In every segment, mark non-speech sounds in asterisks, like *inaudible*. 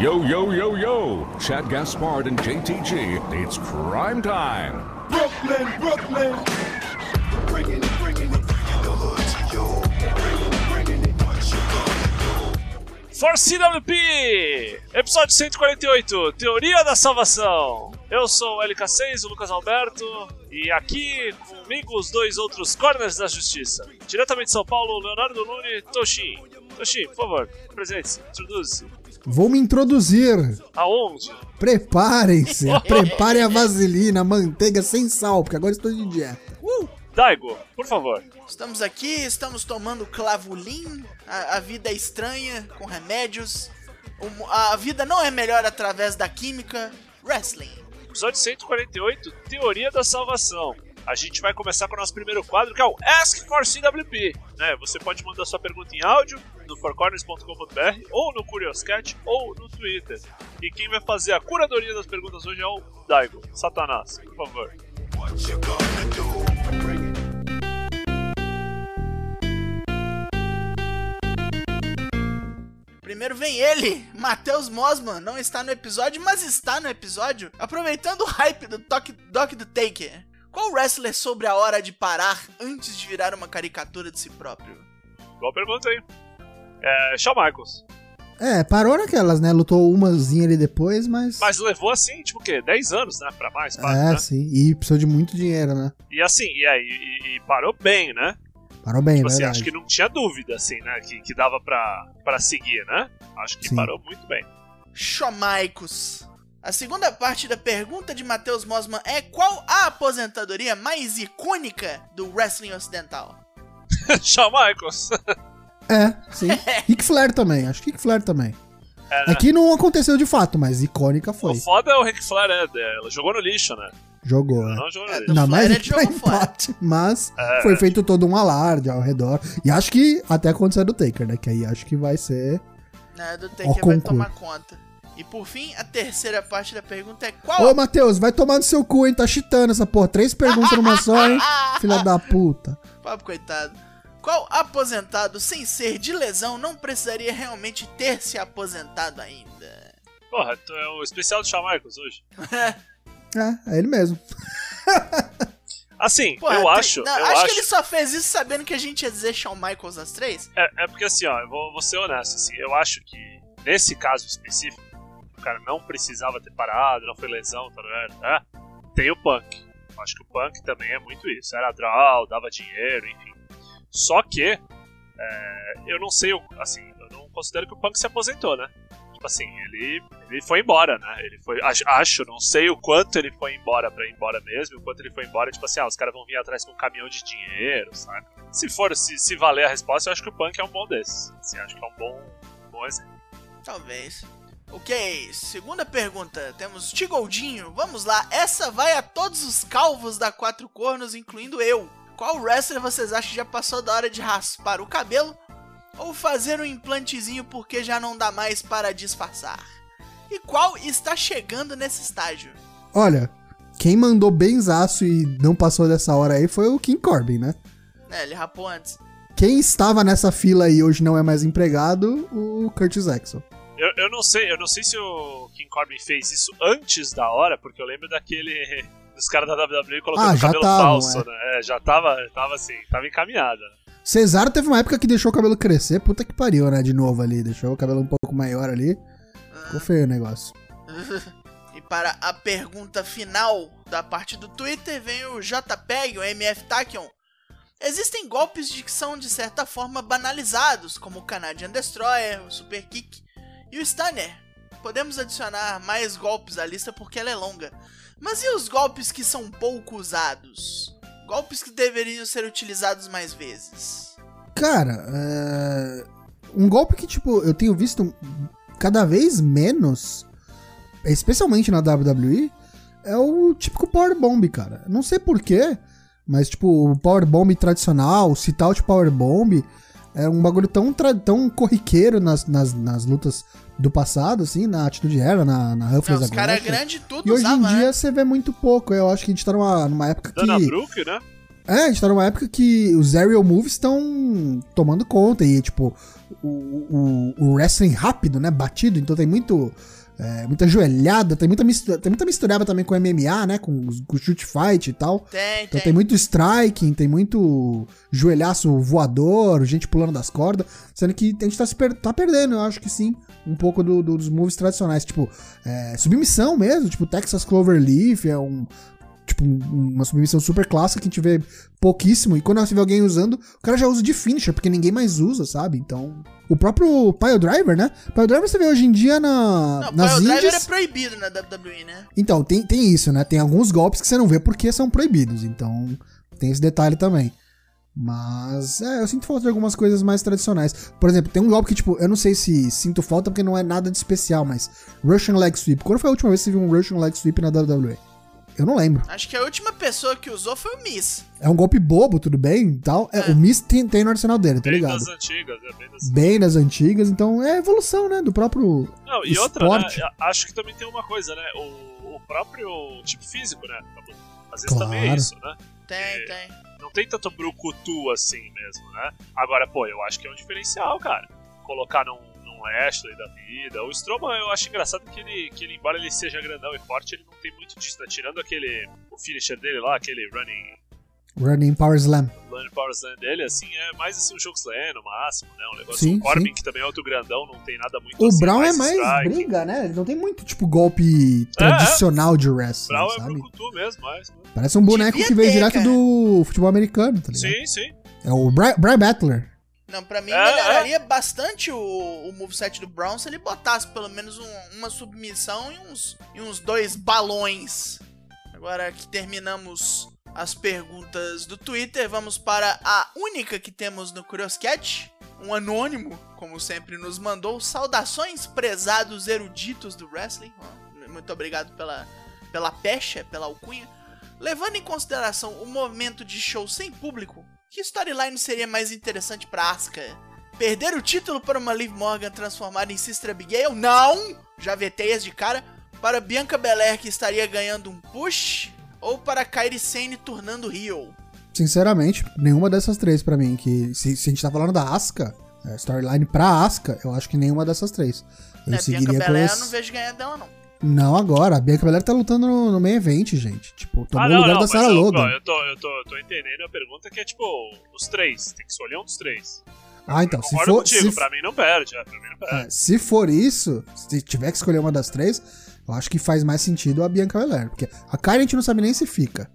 Yo, yo, yo, yo. Chad Gaspard and JTG. It's crime time. Brooklyn, Brooklyn. Bringing it, bringing it. The hood to you. Bringing it, what you gonna do? For CWP! Episódio 148, Teoria da Salvação. Eu sou o LK6, o Lucas Alberto, e aqui comigo os dois outros corners da justiça. Diretamente de São Paulo, Leonardo Lune, Toshin. Toshin, por favor, presente-se, introduza-se. Vou me introduzir. Aonde? Preparem-se. *laughs* Preparem a vaselina, a manteiga sem sal, porque agora estou de dieta. Daigo, por favor. Estamos aqui, estamos tomando clavulin. A, a vida é estranha, com remédios. O a vida não é melhor através da química. Wrestling. Episódio 148, Teoria da Salvação. A gente vai começar com o nosso primeiro quadro, que é o Ask for CWP. Né? Você pode mandar sua pergunta em áudio no fourcorners.com.br, ou no Curioscat, ou no Twitter. E quem vai fazer a curadoria das perguntas hoje é o Daigo, Satanás, por favor. What you gonna do? Bring it. Primeiro vem ele, Matheus Mosman. Não está no episódio, mas está no episódio. Aproveitando o hype do Doc, Doc do Taker. Qual wrestler sobre a hora de parar antes de virar uma caricatura de si próprio? Boa pergunta aí. É, Shawn Michaels. É, parou naquelas, né? Lutou umazinha ali depois, mas. Mas levou assim, tipo o quê? 10 anos, né? Pra mais, é, né? sim. E precisou de muito dinheiro, né? E assim, e aí, e, e parou bem, né? Parou bem, Tipo assim, verdade. acho que não tinha dúvida, assim, né? Que, que dava pra, pra seguir, né? Acho que Sim. parou muito bem. Xomaicos. A segunda parte da pergunta de Matheus Mosman é qual a aposentadoria mais icônica do wrestling ocidental? *laughs* Shawn Michaels. É, sim. *laughs* Ric Flair também, acho que Ric Flair também. É, né? Aqui não aconteceu de fato, mas icônica O foi. foda é o Ric Flair, né? Ela jogou no lixo, né? Jogou, é. Não jogou no É, lixo. Não, Flair mas ele jogou pra fora. empate, mas É. foi feito todo um alarde ao redor. E acho que até aconteceu do Taker, né? Que aí acho que vai ser. Né, do Taker vai tomar conta. E por fim, a terceira parte da pergunta é qual Ô, Matheus, vai tomar no seu cu, hein? Tá chitando essa porra. Três perguntas numa só, hein? *laughs* Filha da puta. Papo coitado. Qual aposentado sem ser de lesão não precisaria realmente ter se aposentado ainda? Porra, tu é o especial do Shawn Michaels hoje. *laughs* É, é ele mesmo. *laughs* Assim, Porra, eu tri- acho, não, eu acho, acho. que ele só fez isso sabendo que a gente ia dizer Shawn Michaels às três. É, é porque assim, ó, eu vou, vou ser honesto, assim, eu acho que nesse caso específico, o cara não precisava ter parado, não foi lesão, tá ligado? É, tem o Punk. Acho que o Punk também é muito isso. Era draw, dava dinheiro, enfim. Só que, é, eu não sei, assim, eu não considero que o Punk se aposentou, né? Tipo assim, ele, ele foi embora, né? Ele foi, acho, não sei o quanto ele foi embora pra ir embora mesmo, o quanto ele foi embora, tipo assim, ah, os caras vão vir atrás com um caminhão de dinheiro, saca? Se for, se, se valer a resposta, eu acho que o Punk é um bom desses. Assim, acho que é um bom, bom exemplo. Talvez. Ok, segunda pergunta. Temos Tigoldinho. Vamos lá, essa vai a todos os calvos da Quatro Cornos, incluindo eu. Qual wrestler vocês acham que já passou da hora de raspar o cabelo? Ou fazer um implantezinho porque já não dá mais para disfarçar? E qual está chegando nesse estágio? Olha, quem mandou benzaço e não passou dessa hora aí foi o King Corbin, né? É, ele rapou antes. Quem estava nessa fila e hoje não é mais empregado, o Curtis Axel. Eu, eu não sei, eu não sei se o King Corbin fez isso antes da hora, porque eu lembro daquele *laughs* dos caras da WWE colocando Ah, cabelo tavam, falso, é. né? É, já tava, tava assim, tava encaminhada. Cesaro teve uma época que deixou o cabelo crescer, puta que pariu, né? De novo ali, deixou o cabelo um pouco maior ali. Ficou feio o negócio. *laughs* E para a pergunta final da parte do Twitter vem o JPEG, o MF Tachyon. Existem golpes de que são de certa forma banalizados, como o Canadian Destroyer, o Super Kick e o Stunner. Podemos adicionar mais golpes à lista porque ela é longa. Mas e os golpes que são pouco usados? Golpes que deveriam ser utilizados mais vezes. Cara, é... um golpe que, tipo, eu tenho visto cada vez menos, especialmente na WWE, é o típico Power Bomb, cara. Não sei porquê, mas, tipo, o Power Bomb tradicional, o Sit-Out Power Bomb, é um bagulho tão, tra- tão corriqueiro nas, nas, nas lutas do passado, assim, na Atitude Era, na, na Não, Ruthless os caras Aggression. grandes tudo E hoje em usavam, dia né? você vê muito pouco. Eu acho que a gente tá numa, numa época Dana que. Brooke, né? É, a gente tá numa época que os aerial moves estão tomando conta e, tipo, o, o, o wrestling rápido, né? Batido, então tem muito. É, muita joelhada, tem muita, mistura, tem muita misturada também com MMA, né? Com, com shoot fight e tal. Tem, Então tem. tem muito striking, tem muito joelhaço voador, gente pulando das cordas, sendo que a gente tá, se per- tá perdendo, eu acho que sim, um pouco do- do- dos moves tradicionais, tipo, é, submissão mesmo, tipo Texas Cloverleaf, é um tipo um- uma submissão super clássica que a gente vê pouquíssimo, e quando você vê alguém usando, o cara já usa de finisher, porque ninguém mais usa, sabe? Então, o próprio Pile Driver, né? Pile Driver você vê hoje em dia na, Não, nas Pile Driver indies... é proibido na WWE, né? Então, tem, tem isso, né? Tem alguns golpes que você não vê porque são proibidos. Então, tem esse detalhe também. Mas, é, eu sinto falta de algumas coisas mais tradicionais. Por exemplo, tem um golpe que, tipo, eu não sei se sinto falta porque não é nada de especial, mas Russian Leg Sweep. Quando foi a última vez que você viu um Russian Leg Sweep na WWE? Eu não lembro. Acho que a última pessoa que usou foi o Miss. É um golpe bobo, tudo bem e tal. É, O Miss tem, tem no arsenal dele, tá Bem ligado? das antigas, é bem das Bem das antigas, então é evolução, né? Do próprio. Não, e outra, né, esporte. acho que também tem uma coisa, né? O, o próprio tipo físico, né? Às vezes também é Claro. isso, né? Tem, tem. Não tem tanto brucutu assim mesmo, né? Agora, pô, eu acho que é um diferencial, cara. Colocar num, Ashley da vida. O Strowman eu acho engraçado que ele, que ele, embora ele seja grandão e forte, ele não tem muito disso, né? Tirando aquele. O finisher dele lá, aquele running. Running Power Slam. Running Power Slam dele, assim, é mais assim um jogo slam no máximo, né? Um negócio. Sim, o Corbin, sim. que também é outro grandão, não tem nada muito O assim, Brown é mais strike. briga, né? Ele não tem muito, tipo, golpe tradicional de wrestling, Brown é sabe? brucutu mesmo, mas. Parece um boneco Devia que veio ter, direto cara. do futebol americano, tá ligado? Sim, sim. É o Bri Brian Battler. Não, pra mim É, melhoraria bastante o, o moveset do Brown se ele botasse pelo menos um- uma submissão e uns, e uns dois balões. Agora que terminamos as perguntas do Twitter, vamos para a única que temos no Curioscat. Um anônimo, como sempre, nos mandou. Saudações, prezados eruditos do wrestling. Muito obrigado pela, pela pecha, pela alcunha. Levando em consideração o momento de show sem público, que storyline seria mais interessante pra Asuka? Perder o título para uma Liv Morgan transformada em Sister Abigail? Não! Já vetei as de cara. Para Bianca Belair, que estaria ganhando um push? Ou para Kairi Sane tornando heel? Sinceramente, nenhuma dessas três pra mim. Que se, se a gente tá falando da Asuka, é, storyline pra Asuka, eu acho que nenhuma dessas três. Eu Né, Bianca seguiria Belair eu esse... não vejo ganhar dela, não. Não agora, a Bianca Belair tá lutando no, no main event, gente. Tipo, tomou Ah, o não, lugar não, da Sarah eu, Logan. eu, tô, eu, tô, eu tô entendendo a pergunta que é tipo, os três. Tem que escolher um dos três. Ah, então, se for, contigo, se, pra mim não perde, é, mim não perde. é, se for isso, se tiver que escolher uma das três, eu acho que faz mais sentido a Bianca Belair. Porque a Kyrie a gente não sabe nem se fica.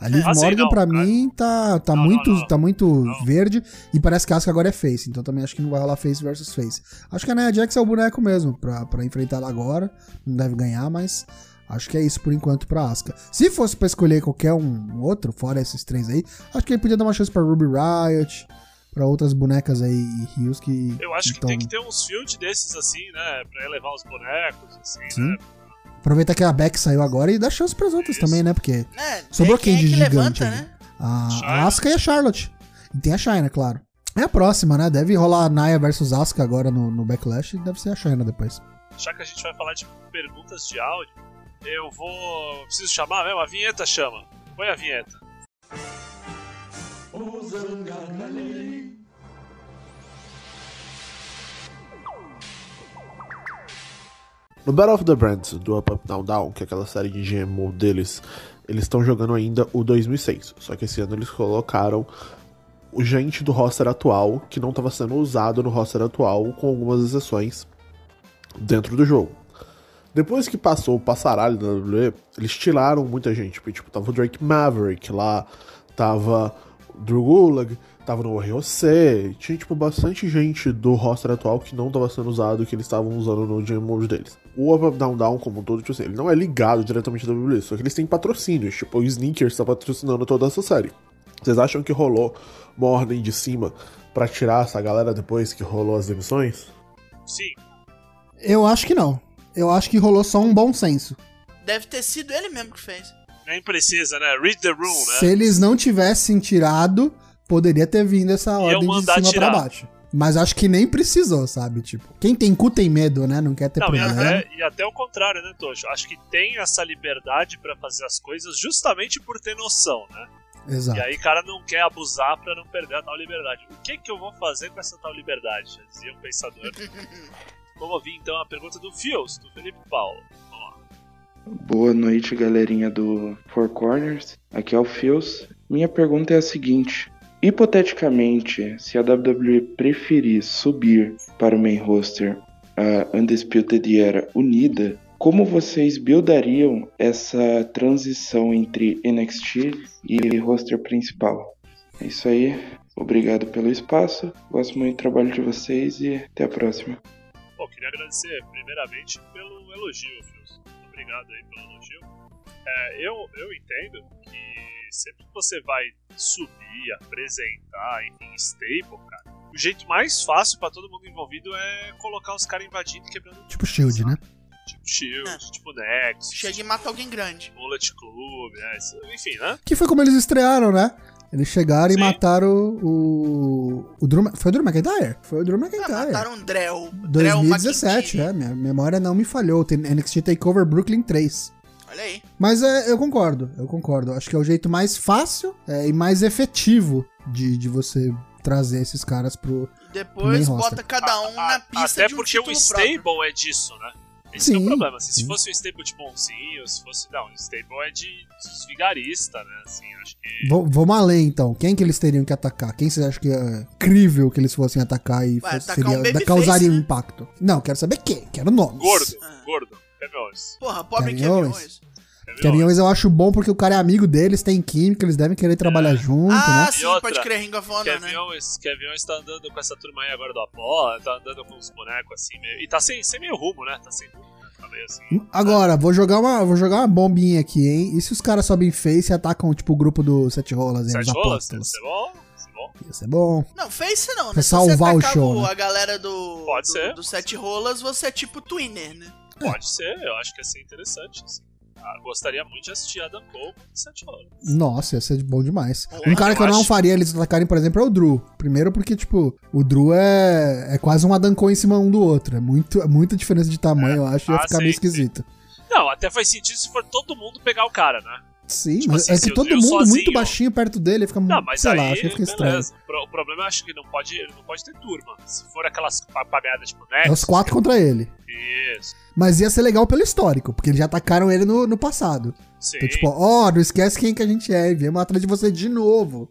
A Liv Ah, Morgan, cara. mim, tá, tá Não, muito, não, não. Tá muito verde e parece que a Asuka agora é face. Então também acho que não vai rolar face versus face. Acho que a Nia Jax é o boneco mesmo pra, pra enfrentar ela agora. Não deve ganhar, mas acho que é isso por enquanto pra Asuka. Se fosse pra escolher qualquer um outro, fora esses três aí, acho que ele podia dar uma chance pra Ruby Riot, pra outras bonecas aí e rios que. Eu acho que tão- tem que ter uns field desses assim, né? Pra elevar os bonecos, assim, Sim. né? Aproveitar que a Beck saiu agora e dar chance pras outras Isso. também, né? Porque É, Sobrou quem quem é de que gigante levanta, aí? né? a, Asuka e a Charlotte. E tem a China, claro. É a próxima, né? Deve rolar a Naya versus Asuka agora no, no Backlash e deve ser a China depois. Já que a gente vai falar de perguntas de áudio, eu vou. Preciso chamar mesmo? A vinheta chama. Põe a vinheta. No Battle of the Brands do Up Up Down Down, que é aquela série de GMO deles, eles estão jogando ainda o 2006. Só que esse ano eles colocaram gente do roster atual que não estava sendo usado no roster atual, com algumas exceções dentro do jogo. Depois que passou o passaralho da WWE, eles tiraram muita gente. porque, Tipo, tava o Drake Maverick lá, tava o Drew Gulak, tava no ROC, tinha, tipo, bastante gente do roster atual que não tava sendo usado, que eles estavam usando no Game Mode deles. O Up Up Down Down, como um todo, tipo assim, ele não é ligado diretamente da WWE, só que eles têm patrocínios, tipo, o Sneakers tá patrocinando toda essa série. Vocês acham que rolou uma ordem de cima pra tirar essa galera depois que rolou as demissões? Sim. Eu acho que não. Eu acho que rolou só um bom senso. Deve ter sido ele mesmo que fez. Nem precisa, né? Read the room, né? Se eles não tivessem tirado, poderia ter vindo essa ordem de cima tirar. pra baixo. Mas acho que nem precisou, sabe? Tipo, quem tem cu tem medo, né? Não quer ter Não, e problema. até, e até o contrário, né, Tocho? Acho que tem essa liberdade pra fazer as coisas justamente por ter noção, né? Exato. E aí o cara não quer abusar pra não perder a tal liberdade. O que que eu vou fazer com essa tal liberdade? Já dizia um pensador. *laughs* Vamos ouvir então a pergunta do Fios, do Felipe Paulo. Vamos lá. Boa noite, galerinha do Four Corners. Aqui é o Fios. Minha pergunta é a seguinte: hipoteticamente, se a WWE preferir subir para o main roster a Undisputed Era unida, como vocês buildariam essa transição entre NXT e roster principal? É isso aí. Obrigado pelo espaço. Gosto muito do trabalho de vocês e até a próxima. Bom, queria agradecer primeiramente pelo elogio, Fios. Obrigado aí pelo elogio. É, eu, eu entendo que sempre que você vai subir, apresentar, enfim, stable, cara, o jeito mais fácil pra todo mundo envolvido é colocar os caras invadindo e quebrando Tipo Shield, né? Tipo Shield, É. tipo Nexus, Chega e mata alguém grande. Bullet Club, né? enfim, né? Que foi como eles estrearam, né? Eles chegaram Sim. e mataram o. o Drew, Ma- foi o Drew McIntyre? Foi o Drew Ah, McIntyre. mataram o Drell. Drell 2017, McIntyre. é. Minha memória não me falhou. Tem NXT Takeover Brooklyn 3. Olha aí. Mas é, eu concordo, eu concordo. Acho que é o jeito mais fácil é, e mais efetivo de, de você trazer esses caras pro. Depois Main bota cada um A- na a- pista Até de um porque o stable próprio. é disso, né? Esse é o Sim, problema. assim, se sim. fosse um stable de bonzinho, se fosse. Não, o stable é de dos vigarista, né? Assim, acho que. V- vamos além então. Quem que eles teriam que atacar? Quem você acha que é crível que eles fossem atacar e Vai, fosse- atacar um seria, babyface, causaria um né? impacto? Não, quero saber quem. Quero nomes. Gordo, Ah. gordo. Kevin Owens. Porra, pobre Kevin Kevin Owens. Owens. Kevin Owens. Eu acho bom porque o cara é amigo deles, tem química, eles devem querer trabalhar junto, Ah, né? sim, E outra, pode crer, Ring of Honor, Kevin né? Owens, Kevin Owens tá andando com essa turma aí agora do Apollo, tá andando com uns bonecos assim meio. E tá sem, sem meio rumo, né? Tá sem rumo, né? Tá meio assim. Agora, vou jogar uma, vou jogar uma bombinha aqui, hein? E se os caras sobem face e atacam, tipo, o grupo do Sete Rolas, hein? Sete rolas, apóstolos. isso é bom? Isso é bom. Ia ser bom. Não, Face não, né? Pra Se salvar você o show, né? a galera do, Pode do, ser. do Sete Rolas, você é tipo Twinner, né? Pode ser, eu acho que ia ser interessante. Assim. Ah, gostaria muito de assistir Adam Cole com Sete rolas. Nossa, ia ser bom demais. Porra, Um cara que eu não faria eles atacarem, por exemplo, é o Drew. Primeiro porque, tipo, o Drew é, é quase um Adam Cole em cima um do outro. É, muito, é muita diferença de tamanho, eu acho, ia Ah, ficar sim, meio sim. esquisito. Não, até faz sentido se for todo mundo pegar o cara, né? Sim, Tipo mas assim, é que todo mundo muito sozinho- baixinho perto dele, fica, Não, mas sei aí, lá, acho que fica estranho. beleza. O pro- o problema eu acho que não pode, ele não pode ter turma. Se for aquelas papagadas tipo É Nexus. os quatro contra ele. Isso. Mas ia ser legal pelo histórico, porque eles já atacaram ele no, no passado. Sim. Então, tipo, ó, não esquece quem que a gente é, e viemos atrás de você de novo.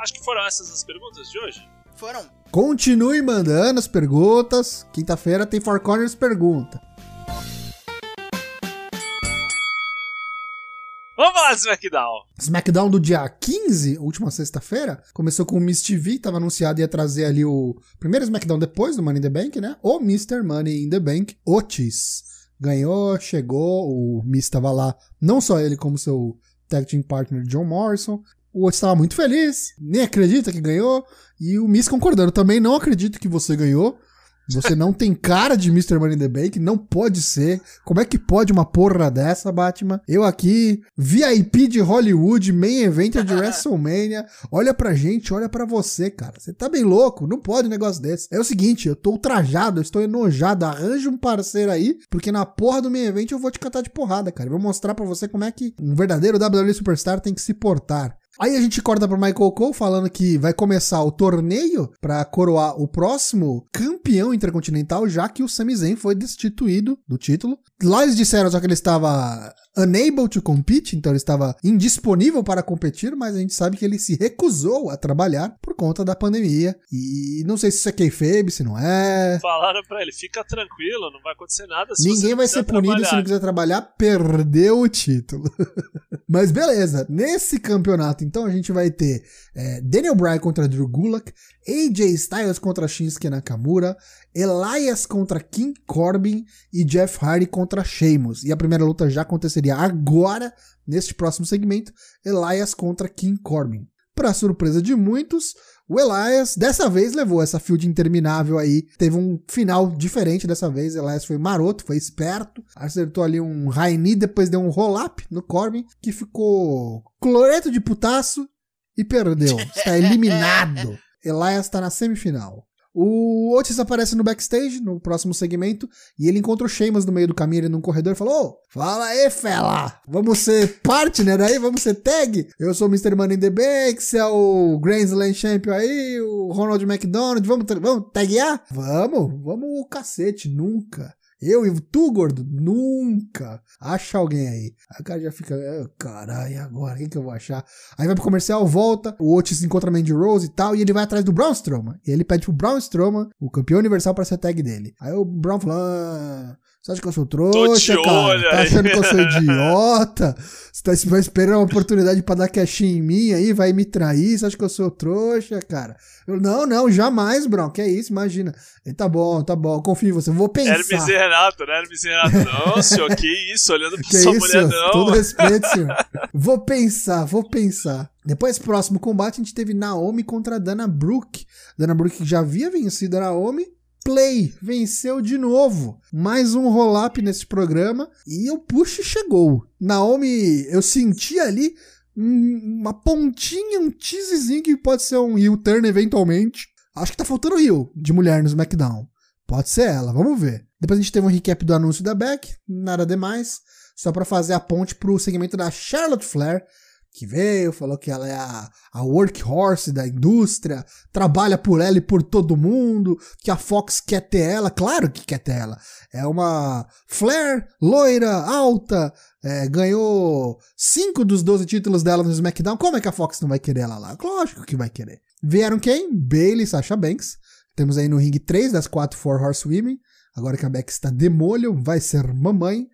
Acho que foram essas as perguntas de hoje. Foram. Continue mandando as perguntas. Quinta-feira tem Four Corners Pergunta. Vamos falar do SmackDown. SmackDown do dia 15, última sexta-feira, começou com o Miss TV, tava anunciado ia trazer ali o primeiro SmackDown depois do Money in the Bank, né? O Mr. Money in the Bank, Otis. Ganhou, chegou, o Miss tava lá, não só ele como seu tag team partner John Morrison. O Otis tava muito feliz, nem acredita que ganhou, e o Miss concordando, também não acredito que você ganhou. Você não tem cara de Mr. Money in the Bank, não pode ser. Como é que pode uma porra dessa, Batman? Eu aqui, VIP de Hollywood, main event de *laughs* WrestleMania. Olha pra gente, olha pra você, cara. Você tá bem louco, não pode um negócio desse. É o seguinte, eu tô ultrajado, eu estou enojado. Arranja um parceiro aí, porque na porra do main event eu vou te catar de porrada, cara. Eu vou mostrar pra você como é que um verdadeiro WWE Superstar tem que se portar. Aí a gente corta pro Michael Cole falando que vai começar o torneio pra coroar o próximo campeão intercontinental, já que o Sami Zayn foi destituído do título. Lá eles disseram só que ele estava unable to compete, então ele estava indisponível para competir, mas a gente sabe que ele se recusou a trabalhar por conta da pandemia. E não sei se isso é kayfabe, se não é. Falaram pra ele, fica tranquilo, não vai acontecer nada se Ninguém vai ser punido se trabalhar. não quiser trabalhar, perdeu o título. *laughs* Mas beleza, nesse campeonato, então, a gente vai ter é, Daniel Bryan contra Drew Gulak, AJ Styles contra Shinsuke Nakamura, Elias contra King Corbin e Jeff Hardy contra Sheamus. E a primeira luta já aconteceria agora, neste próximo segmento, Elias contra King Corbin. Para surpresa de muitos, o Elias dessa vez levou essa field interminável aí. Teve um final diferente dessa vez. Elias foi maroto, foi esperto. Acertou ali um high knee, depois deu um roll-up no Corbin, que ficou cloreto de putaço e perdeu. *laughs* Está eliminado. Elias está na semifinal. O Otis aparece no backstage, no próximo segmento, e ele encontra o Sheamus no meio do caminho, ele num corredor, e falou: Ô, fala aí, fela! Vamos ser partner aí? Vamos ser tag? Eu sou o Mr. Money in the Bank, você é o Grand Slam Champion aí, o Ronald McDonald, vamos, vamos taguear? Vamos, vamos o cacete, nunca. Eu e tu, gordo? Nunca. Acha alguém aí. Aí o cara já fica, "Ah, caralho, agora? Quem que eu vou achar? Aí vai pro comercial, volta, o Otis encontra Mandy Rose e tal, e ele vai atrás do Braun Strowman. E ele pede pro Braun Strowman, o campeão universal, pra ser tag dele. Aí o Braun fala, ah, você acha que eu sou trouxa, cara? Tá aí." achando que eu sou *laughs* idiota? Você tá vai esperando uma oportunidade pra dar cash em mim aí, vai me trair? Você acha que eu sou trouxa, cara? Eu, não, não, jamais, Braun, que é isso, imagina. Ele, tá bom, tá bom, confio em você, vou pensar. Hermes e Renato, né? Hermes e Renato. Não, *laughs* senhor, que isso? Olhando pra Que sua isso, mulher, não. todo respeito, *laughs* senhor. vou pensar, vou pensar. Depois, próximo combate, a gente teve Naomi contra a Dana Brooke. Dana Brooke já havia vencido a Naomi. Play, venceu de novo. Mais um roll-up nesse programa. E o push chegou. Naomi, eu senti ali um- uma pontinha, um teasezinho que pode ser um heel turn eventualmente. Acho que tá faltando heel de mulher no SmackDown. Pode ser ela, vamos ver. Depois a gente teve um recap do anúncio da Beck, nada demais. Só pra fazer a ponte pro segmento da Charlotte Flair, que veio, falou que ela é a, a workhorse da indústria, trabalha por ela e por todo mundo, que a Fox quer ter ela, claro que quer ter ela. É uma Flair, loira, alta, é, ganhou 5 dos 12 títulos dela no SmackDown. Como é que a Fox não vai querer ela lá? Lógico que vai querer. Vieram quem? Bailey Sasha Banks. Temos aí no ringue 3 das 4 Four Horsewomen. Agora que a Beck está de molho, vai ser mamãe.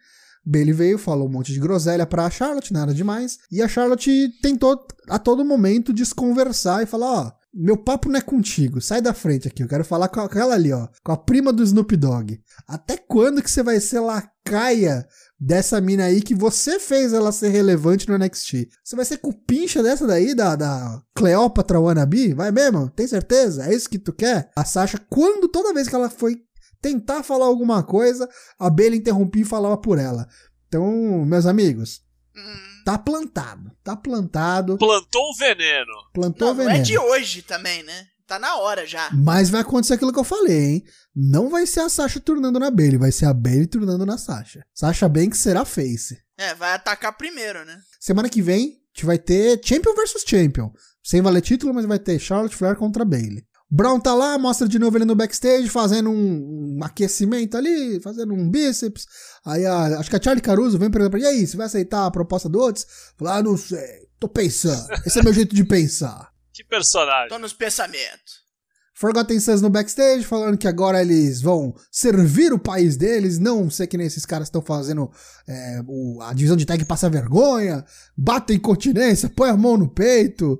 Bailey veio, falou um monte de groselha pra Charlotte, nada demais. E a Charlotte tentou a todo momento desconversar e falar: ó, meu papo não é contigo, sai da frente aqui, eu quero falar com aquela ali, ó, com a prima do Snoop Dogg. Até quando que você vai ser lacaia dessa mina aí que você fez ela ser relevante no NXT? Você vai ser cupincha dessa daí, da, da Cleópatra Wannabe? Vai mesmo? Tem certeza? É isso que tu quer? A Sasha, quando toda vez que ela foi tentar falar alguma coisa, a Bailey interrompia e falava por ela. Então, meus amigos, Hum, tá plantado. Tá plantado. Plantou um veneno. Plantou não, não veneno. é de hoje também, né? Tá na hora já. Mas vai acontecer aquilo que eu falei, hein? Não vai ser a Sasha turnando na Bailey, vai ser a Bailey turnando na Sasha. Sasha Banks será face. É, vai atacar primeiro, né? Semana que vem, a gente vai ter Champion versus Champion. Sem valer título, mas vai ter Charlotte Flair contra Bailey. Brown tá lá, mostra de novo ele no backstage, fazendo um, um aquecimento ali, fazendo um bíceps. Aí a- acho que a Charlie Caruso vem perguntar pra ele, e aí, você vai aceitar a proposta do Otis? Falar, ah, não sei, tô pensando. Esse é meu jeito de pensar. *laughs* Que personagem. Tô nos pensamentos. Forgotten Sons no backstage, falando que agora eles vão servir o país deles, não ser que nem esses caras estão fazendo é, o- a divisão de tag passa vergonha, batem continência, põe a mão no peito.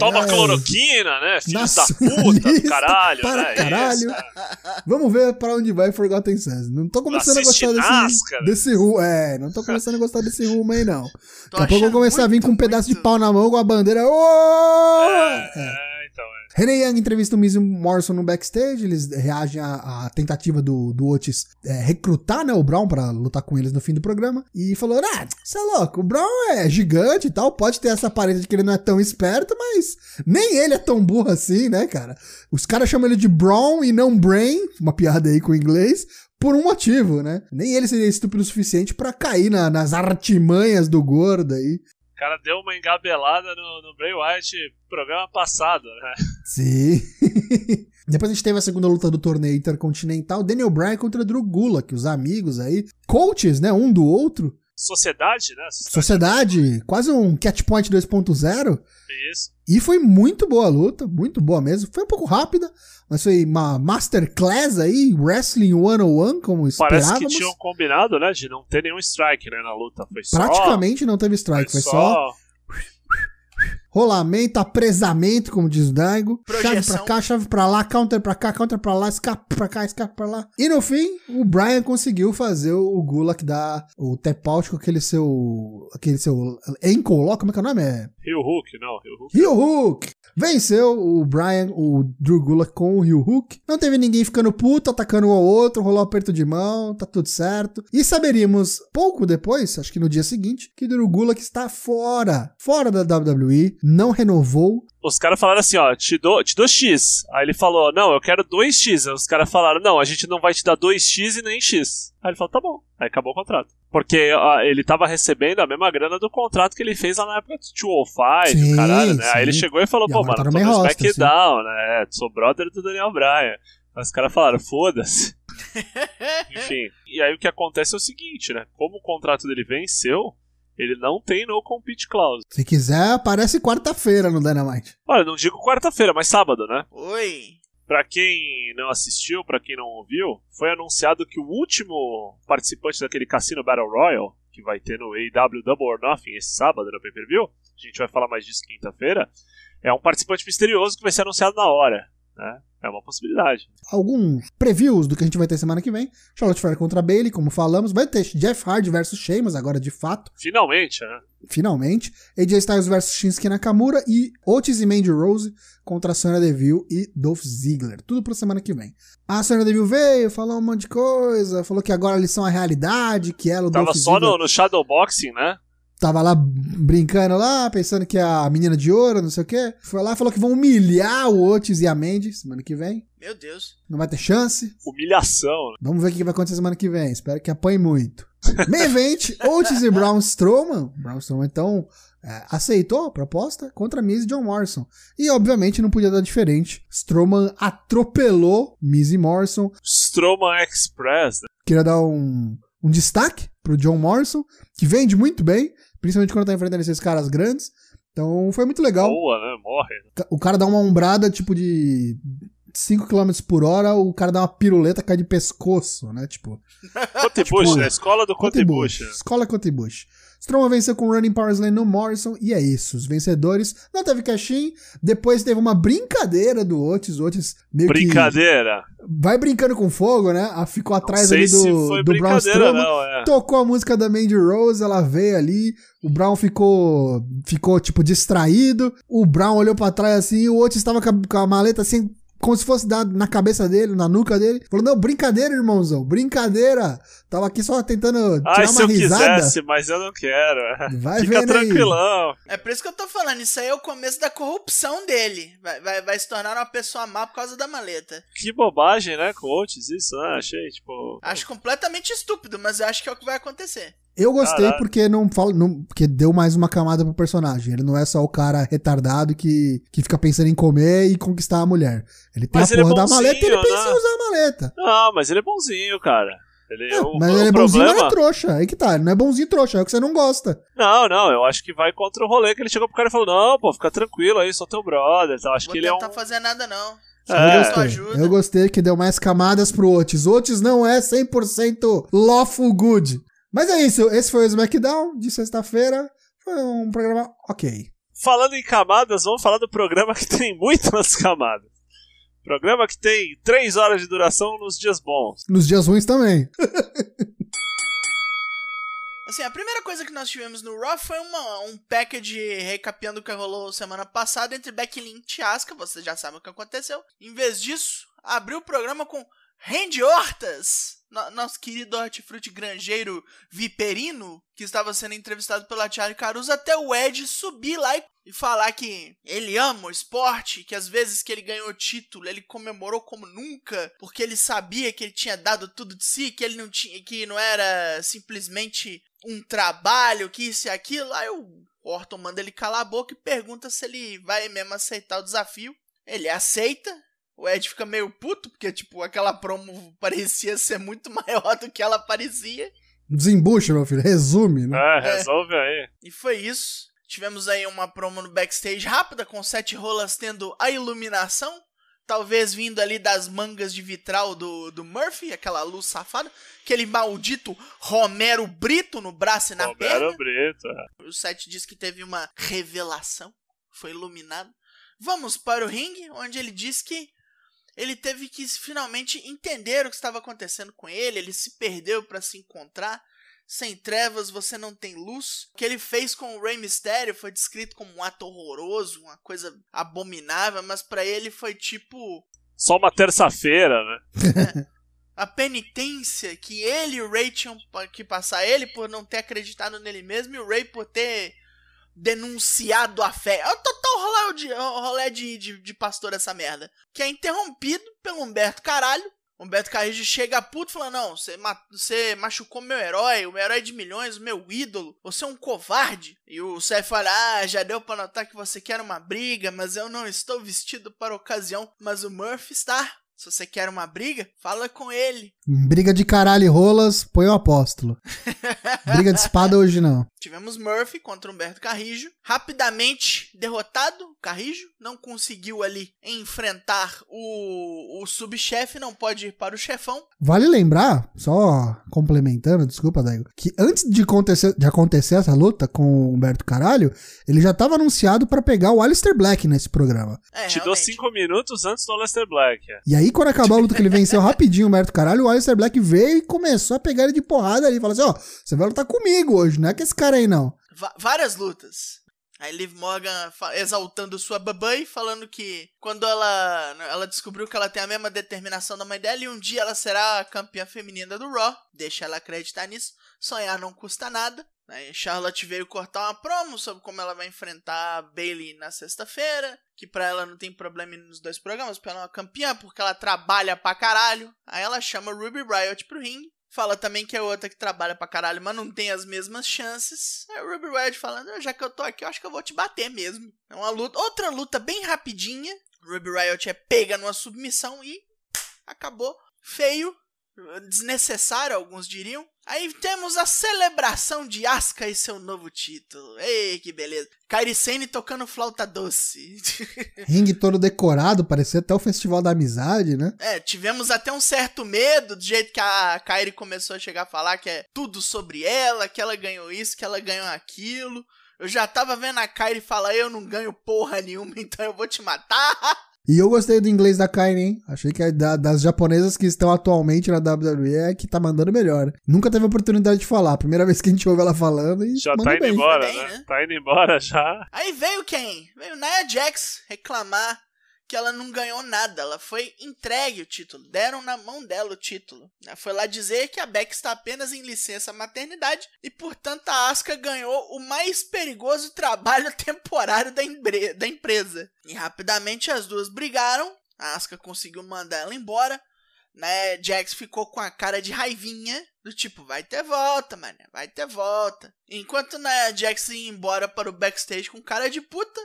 Toma é, cloroquina, né? Filhos da puta *laughs* do caralho. para né? caralho. Isso, é. Vamos ver pra onde vai Forgotten Sons. Não tô começando a Assiste gostar desse, NASCAR. desse rumo. É, não tô começando a gostar desse rumo aí, não. *laughs* Tô Daqui a pouco eu vou começar a vir com um pedaço de muito- pau na mão com a bandeira. Ô! É, é. Renee Young entrevista o Miz Morrison no backstage, eles reagem à, à tentativa do, do Otis é, recrutar né, o Brown pra lutar com eles no fim do programa, e falou, ah, você é louco, o Brown é gigante e tal, pode ter essa aparência de que ele não é tão esperto, mas nem ele é tão burro assim, né, cara? Os caras chamam ele de Brown e não Brain, uma piada aí com o inglês, por um motivo, né? Nem ele seria estúpido o suficiente pra cair na- nas artimanhas do gordo aí. O cara deu uma engabelada no, no Bray Wyatt programa passado, né? Sim. *laughs* Depois a gente teve a segunda luta do torneio intercontinental, Daniel Bryan contra Drew Gulak, os amigos aí, coaches, né, um do outro. Sociedade, né? Sociedade, quase um Catch Point 2.0. Isso. E foi muito boa a luta, muito boa mesmo. Foi um pouco rápida, mas foi uma masterclass aí, Wrestling 101, como Parece esperávamos. que tinham combinado, né? De não ter nenhum strike, né? Na luta. Foi só. Praticamente não teve strike, foi só rolamento, apresamento, como diz o Daigo. Chave Projeção. pra cá, chave pra lá, counter pra cá, counter pra lá, escape pra cá, escape pra lá. E no fim, o Brian conseguiu fazer o Gulak dar o tap out com aquele seu. aquele seu ankle lock, como é que é o nome? É Rio Hook, não. Rio Hook. Heel Hook. Venceu o Brian, o Drew Gulak com o Heel Hook. Não teve ninguém ficando puto, atacando um ao outro, rolou aperto de mão, tá tudo certo. E saberíamos pouco depois, acho que no dia seguinte, que Drew Gulak está fora, fora da WWE, não renovou. Os caras falaram assim, ó, te dou, te dou X. Aí ele falou, não, eu quero 2X. Aí os caras falaram, não, a gente não vai te dar 2X e nem X. Aí ele falou, tá bom. Aí acabou o contrato. Porque ó, ele tava recebendo a mesma grana do contrato que ele fez lá na época do 205, Sim, caralho, né? sim. Aí ele chegou e falou, E pô, agora mano, tá tô no main roster, SmackDown, né? É, Sou brother do Daniel Bryan. Aí os caras falaram, foda-se. *laughs* Enfim. E aí o que acontece é o seguinte, né? Como o contrato dele venceu, ele não tem no compete clause. Se quiser, aparece quarta-feira no Dynamite. Olha, não digo quarta-feira, mas sábado, né? Oi. Pra quem não assistiu, pra quem não ouviu, foi anunciado que o último participante daquele Cassino Battle Royal, que vai ter no AEW Double or Nothing esse sábado no pay-per-view, a gente vai falar mais disso quinta-feira, é um participante misterioso que vai ser anunciado na hora, né? É uma possibilidade. Alguns previews do que a gente vai ter semana que vem. Charlotte Flair contra Bailey, como falamos. Vai ter Jeff Hardy versus Sheamus agora de fato, Finalmente, né? finalmente. AJ Styles versus Shinsuke Nakamura e Otis e Mandy Rose contra Sonya Deville e Dolph Ziggler. Tudo pra semana que vem. A Sonya Deville veio, falou um monte de coisa, falou que agora eles são a realidade, que ela, o Tava Dolph só Ziggler, no, no Shadowboxing, né? Tava lá brincando lá, pensando que é a menina de ouro, não sei o quê. Foi lá e falou que vão humilhar o Otis e a Mandy semana que vem. Meu Deus. Não vai ter chance. Humilhação. né? Vamos ver o que vai acontecer semana que vem. Espero que apanhe muito. *laughs* Main Event, Otis e Braun Strowman. Braun Strowman, então, é, aceitou a proposta contra Miz e John Morrison. E, obviamente, não podia dar diferente. Strowman atropelou Miz e Morrison. Strowman Express, né? Queria dar um, um destaque pro John Morrison, que vende muito bem, principalmente quando tá enfrentando esses caras grandes. Então, foi muito legal. Boa, né? Morre. O cara dá uma ombrada, tipo, de 5 km por hora, o cara dá uma piruleta, cai de pescoço, né? Tipo, Cotibush, *laughs* Tipo, né? Escola do Cotibush. né? Escola Cotibush. Strowman venceu com Running Power Slam no Morrison. E é isso. Os vencedores. Não teve cash-in. Depois teve uma brincadeira do Otis. Otis meio Brincadeira. vai brincando com fogo, né? Ah, Ficou atrás ali do, do brincadeira, Strowman. não, é. Tocou a música da Mandy Rose, ela veio ali. O Brown ficou, ficou tipo, distraído. O Brown olhou pra trás assim. E o Otis tava com com a maleta assim, como se fosse dar na cabeça dele, na nuca dele. Falou: Não, brincadeira, irmãozão, brincadeira. Tava aqui só tentando tirar Ai, se uma eu risada. quisesse, mas eu não quero. Vai Fica vendo aí. tranquilão. É por isso que eu tô falando, isso aí é o começo da corrupção dele. Vai, vai, vai se tornar uma pessoa má por causa da maleta. Que bobagem, né? Com Otis, isso, né? Achei, tipo. Acho completamente estúpido, mas eu acho que é o que vai acontecer. Eu gostei Caralho. porque não fala, não, porque deu mais uma camada pro personagem. Ele não é só o cara retardado que, que fica pensando em comer e conquistar a mulher. Ele tem Mas a ele é porra da bonzinho, maleta e ele pensa né? em usar a maleta. Não, mas ele é bonzinho, cara. Ele, É, o, mas o ele é bonzinho, mas problema... é trouxa. Aí que tá, ele não é bonzinho trouxa, é o que você não gosta. Não, não, eu acho que vai contra o rolê que ele chegou pro cara e falou: Não, pô, fica tranquilo aí, sou teu brother. Eu acho Vou que ele é um. tentar fazer nada, não. É. eu gostei. ajuda. Eu gostei que deu mais camadas pro Otis. Otis não é 100% lawful good. Mas é isso, esse foi o SmackDown de sexta-feira. Foi um programa ok. Falando em camadas, vamos falar do programa que tem muitas camadas. Programa que tem 3 horas de duração nos dias bons. Nos dias ruins também. *laughs* Assim, a primeira coisa que nós tivemos no Raw foi uma, um package recapeando o que rolou semana passada entre Becky Lynch e Asuka, vocês já sabem o que aconteceu. Em vez disso, abriu o programa com Randy Hortas, no- nosso querido hortifruti granjeiro viperino, que estava sendo entrevistado pela Charlie Caruso, até o Ed subir lá e, falar que ele ama o esporte, que às vezes que ele ganhou o título, ele comemorou como nunca, porque ele sabia que ele tinha dado tudo de si, que ele não tinha, que não era simplesmente um trabalho, que isso e aquilo. Aí o Orton manda ele calar a boca e pergunta se ele vai mesmo aceitar o desafio. Ele aceita. O Ed fica meio puto, porque, tipo, aquela promo parecia ser muito *laughs* maior do que ela parecia. Desembucha, meu filho. Resume, né? É, resolve aí. E foi isso. Tivemos aí uma promo no backstage rápida, com sete rolas tendo a iluminação. Talvez vindo ali das mangas de vitral do, do Murphy, aquela luz safada. Aquele maldito Romero Brito no braço e na perna. Romero Brito. é. O site diz que teve uma revelação, foi iluminado. Vamos para o ringue, onde ele diz que ele teve que finalmente entender o que estava acontecendo com ele, ele se perdeu para se encontrar. Sem trevas você não tem luz. O que ele fez com o Rey Mysterio foi descrito como um ato horroroso, uma coisa abominável, mas para ele foi tipo Só uma terça-feira, né? *laughs* a penitência que ele e o Ray tinham que passar. Ele por não ter acreditado nele mesmo e o Ray por ter denunciado a fé. É o total rolê de, rolê de, de, de pastor essa merda. Que é interrompido pelo Humberto Caralho. Humberto Carrijo chega puto e fala: Não, você, ma você machucou meu herói, o meu herói de milhões, o meu ídolo, você é um covarde. E o Seth fala: Ah, já deu pra notar que você quer uma briga, mas eu não estou vestido para a ocasião. Mas o Murphy está. Se você quer uma briga, fala com ele. Briga de caralho e rolas, põe o apóstolo. *laughs* Briga de espada hoje não. Tivemos Murphy contra Humberto Carrijo. Rapidamente derrotado, Carrijo não conseguiu ali enfrentar o, o subchefe, não pode ir para o chefão. Vale lembrar, só complementando, desculpa, Daigo, que antes de acontecer, de acontecer essa luta com o Humberto Caralho, ele já tava anunciado pra pegar o Alistair Black nesse programa. É, Te dou. 5 minutos antes do Aleister Black. é. E aí, quando acabou a luta que ele venceu *laughs* rapidinho o Humberto Caralho, o Alistair Black veio e começou a pegar ele de porrada ali. Falou assim: ó, você vai lutar comigo hoje, não é com esse cara aí não. Várias lutas. Aí Liv Morgan exaltando sua babãe, falando que quando ela, ela descobriu que ela tem a mesma determinação da mãe dela e um dia ela será a campeã feminina do Raw, deixa ela acreditar nisso, sonhar não custa nada. Aí Charlotte veio cortar uma promo sobre como ela vai enfrentar a Bailey na sexta-feira, que pra ela não tem problema nos dois programas, porque ela é uma campeã, porque ela trabalha pra caralho. Aí ela chama Ruby Riot pro ringue. Fala também que é outra que trabalha pra caralho, mas não tem as mesmas chances. Aí o Ruby Riot falando, "Ah, já que eu tô aqui, eu acho que eu vou te bater mesmo. É uma luta, outra luta bem rapidinha. Ruby Riot é pega numa submissão e acabou. Feio, desnecessário, alguns diriam. Aí temos a celebração de Asuka e seu novo título. Ei, que beleza. Kairi Sane tocando flauta doce. *laughs* Ringue todo decorado, parecia até o Festival da Amizade, né? É, tivemos até um certo medo do jeito que a Kairi começou a chegar a falar que é tudo sobre ela, que ela ganhou isso, que ela ganhou aquilo. Eu já tava vendo a Kairi falar, eu não ganho porra nenhuma, *laughs* então eu vou te matar. E eu gostei do inglês da Kairi, hein? Achei que a da- das japonesas que estão atualmente na WWE é que tá mandando melhor. Nunca teve oportunidade de falar. Primeira *laughs* vez que a gente ouve ela falando e Já manda tá indo bem. embora, Bem, né? né? Tá indo embora já. Aí veio quem? Veio Nia Jax reclamar que ela não ganhou nada. Ela foi entregue o título. Deram na mão dela o título. Ela foi lá dizer que a Beck está apenas em licença maternidade e, portanto, a Asuka ganhou o mais perigoso trabalho *laughs* temporário da, da empresa. E rapidamente as duas brigaram. A Asuka conseguiu mandar ela embora. Né, Jax ficou com a cara de raivinha, do tipo, vai ter volta, mano, vai ter volta. Enquanto né, Jax ia embora para o backstage com cara de puta,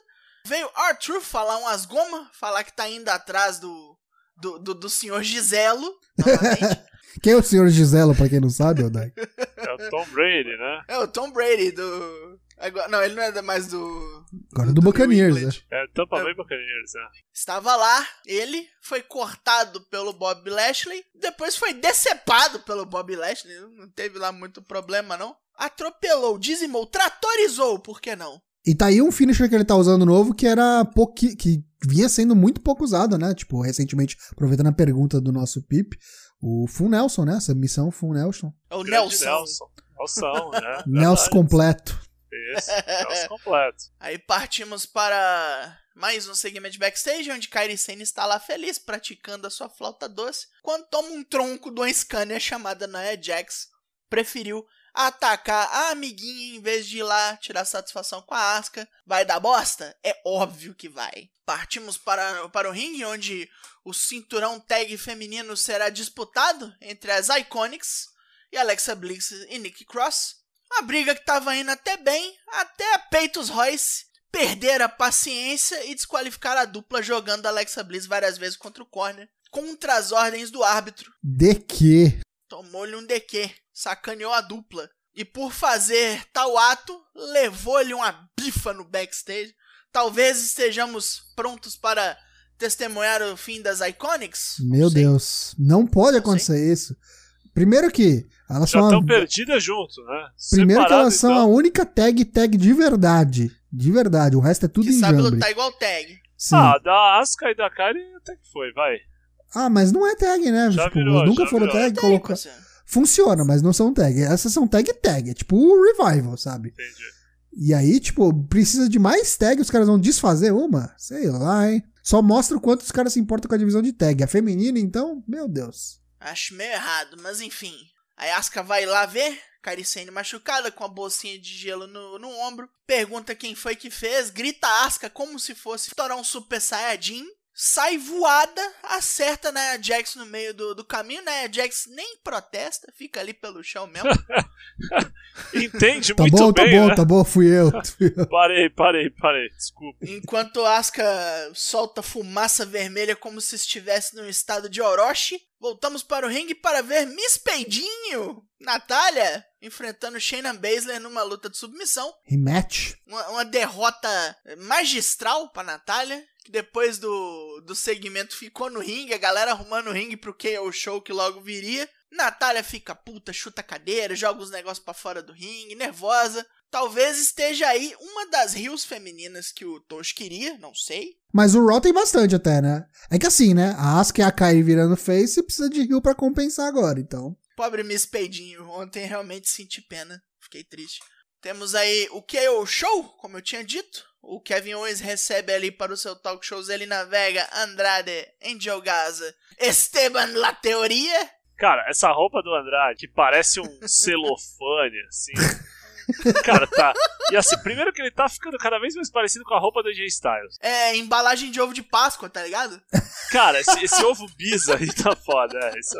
veio Arthur falar umas goma, falar que tá indo atrás do, do, do, do senhor Giselo, novamente. *laughs* Quem é o senhor Giselo, pra quem não sabe, Odai? É o Tom Brady, né? é o Tom Brady do... Agora, não, ele não é mais do... Agora do New Buccaneers, England. né? É Tampa Bay Buccaneers, né? Estava lá, ele foi cortado pelo Bob Lashley, depois foi decepado pelo Bob Lashley, não teve lá muito problema não. Atropelou, dizimou, tratorizou, por que não? E tá aí um finisher que ele tá usando novo que era pouqui, que vinha sendo muito pouco usado, né? Tipo, recentemente, aproveitando a pergunta do nosso Pip, o Full Nelson, né? Essa missão Full Nelson. É o Nelson. Nelson. Nelson, né? *laughs* Nelson completo. Isso, Nelson completo. *laughs* Aí partimos para mais um segmento de backstage, onde Kairi Sane está lá feliz, praticando a sua flauta doce, quando toma um tronco de uma Scania chamada Nia Jax. Preferiu atacar a amiguinha em vez de ir lá tirar satisfação com a Asuka. Vai dar bosta? É óbvio que vai. Partimos para, para o ringue, onde o cinturão tag feminino será disputado entre as Iconics e Alexa Bliss e Nikki Cross. Uma briga que tava indo até bem, até a Peitos Royce perder a paciência e desqualificar a dupla jogando a Alexa Bliss várias vezes contra o corner, contra as ordens do árbitro. De que? Tomou-lhe um DQ, sacaneou a dupla. E por fazer tal ato, levou-lhe uma bifa no backstage. Talvez estejamos prontos para testemunhar o fim das Iconics? Meu. Deus. Não pode acontecer isso. Primeiro que elas Já são. estão a- perdidas junto, né? Primeiro que Separado, elas são a então. única tag tag de verdade. De verdade. O resto é tudo Que em sabe lutar igual tag. Sim. Ah, da Asuka e da Kari até que foi, vai. Ah, mas não é tag, né? Já tipo, virou, nunca já foram virou. tag. Tag, Coloca... Funciona, mas não são tag. Essas são tag tag. É tipo o revival, sabe? Entendi. E aí, tipo, precisa de mais tag, os caras vão desfazer uma? Sei lá, hein? Só mostra o quanto os caras se importam com a divisão de tag. A feminina, então, meu Deus. Acho meio errado, mas enfim. Aí Asuka vai lá ver, Kairi Sane machucada, com a bolsinha de gelo no, no ombro. Pergunta quem foi que fez, grita Asuka como se fosse estourar um Super Saiyajin. Sai voada, acerta na Jax no meio do, do caminho, né? A Jax nem protesta, fica ali pelo chão mesmo. *laughs* Entende Tá muito bom, tá bem, bom, né? tá bom, fui eu. fui eu. *laughs* Parei, parei, parei. Desculpa. Enquanto Asuka solta fumaça vermelha como se estivesse num estado de Orochi, voltamos para o ringue para ver Miss Peidinho, Natália, enfrentando Shayna Baszler numa luta de submissão. Rematch. Uma, uma derrota magistral para Natália, que depois do, do segmento ficou no ringue, a galera arrumando o ringue pro KO Show que logo viria. Natália fica puta, chuta a cadeira, joga os negócios pra fora do ringue, nervosa. Talvez esteja aí uma das rios femininas que o Tosh queria, não sei. Mas o Raw tem bastante até, né? É que assim, né? A Asuka e a Kairi virando face e precisa de Rio pra compensar agora, então. Pobre Miss Peidinho, ontem realmente senti pena, fiquei triste. Temos aí o KO Show, como eu tinha dito. O Kevin Owens recebe ali para o seu talk show Zelina Vega, Andrade, Angel Gaza, Esteban La Teoria. Cara, essa roupa do Andrade, que parece um *laughs* celofane, assim. *laughs* Cara, tá. E assim, primeiro que ele tá ficando cada vez mais parecido com a roupa do AJ Styles. É, embalagem de ovo de Páscoa, tá ligado? *laughs* Cara, esse, esse ovo bisa aí tá foda. É, isso,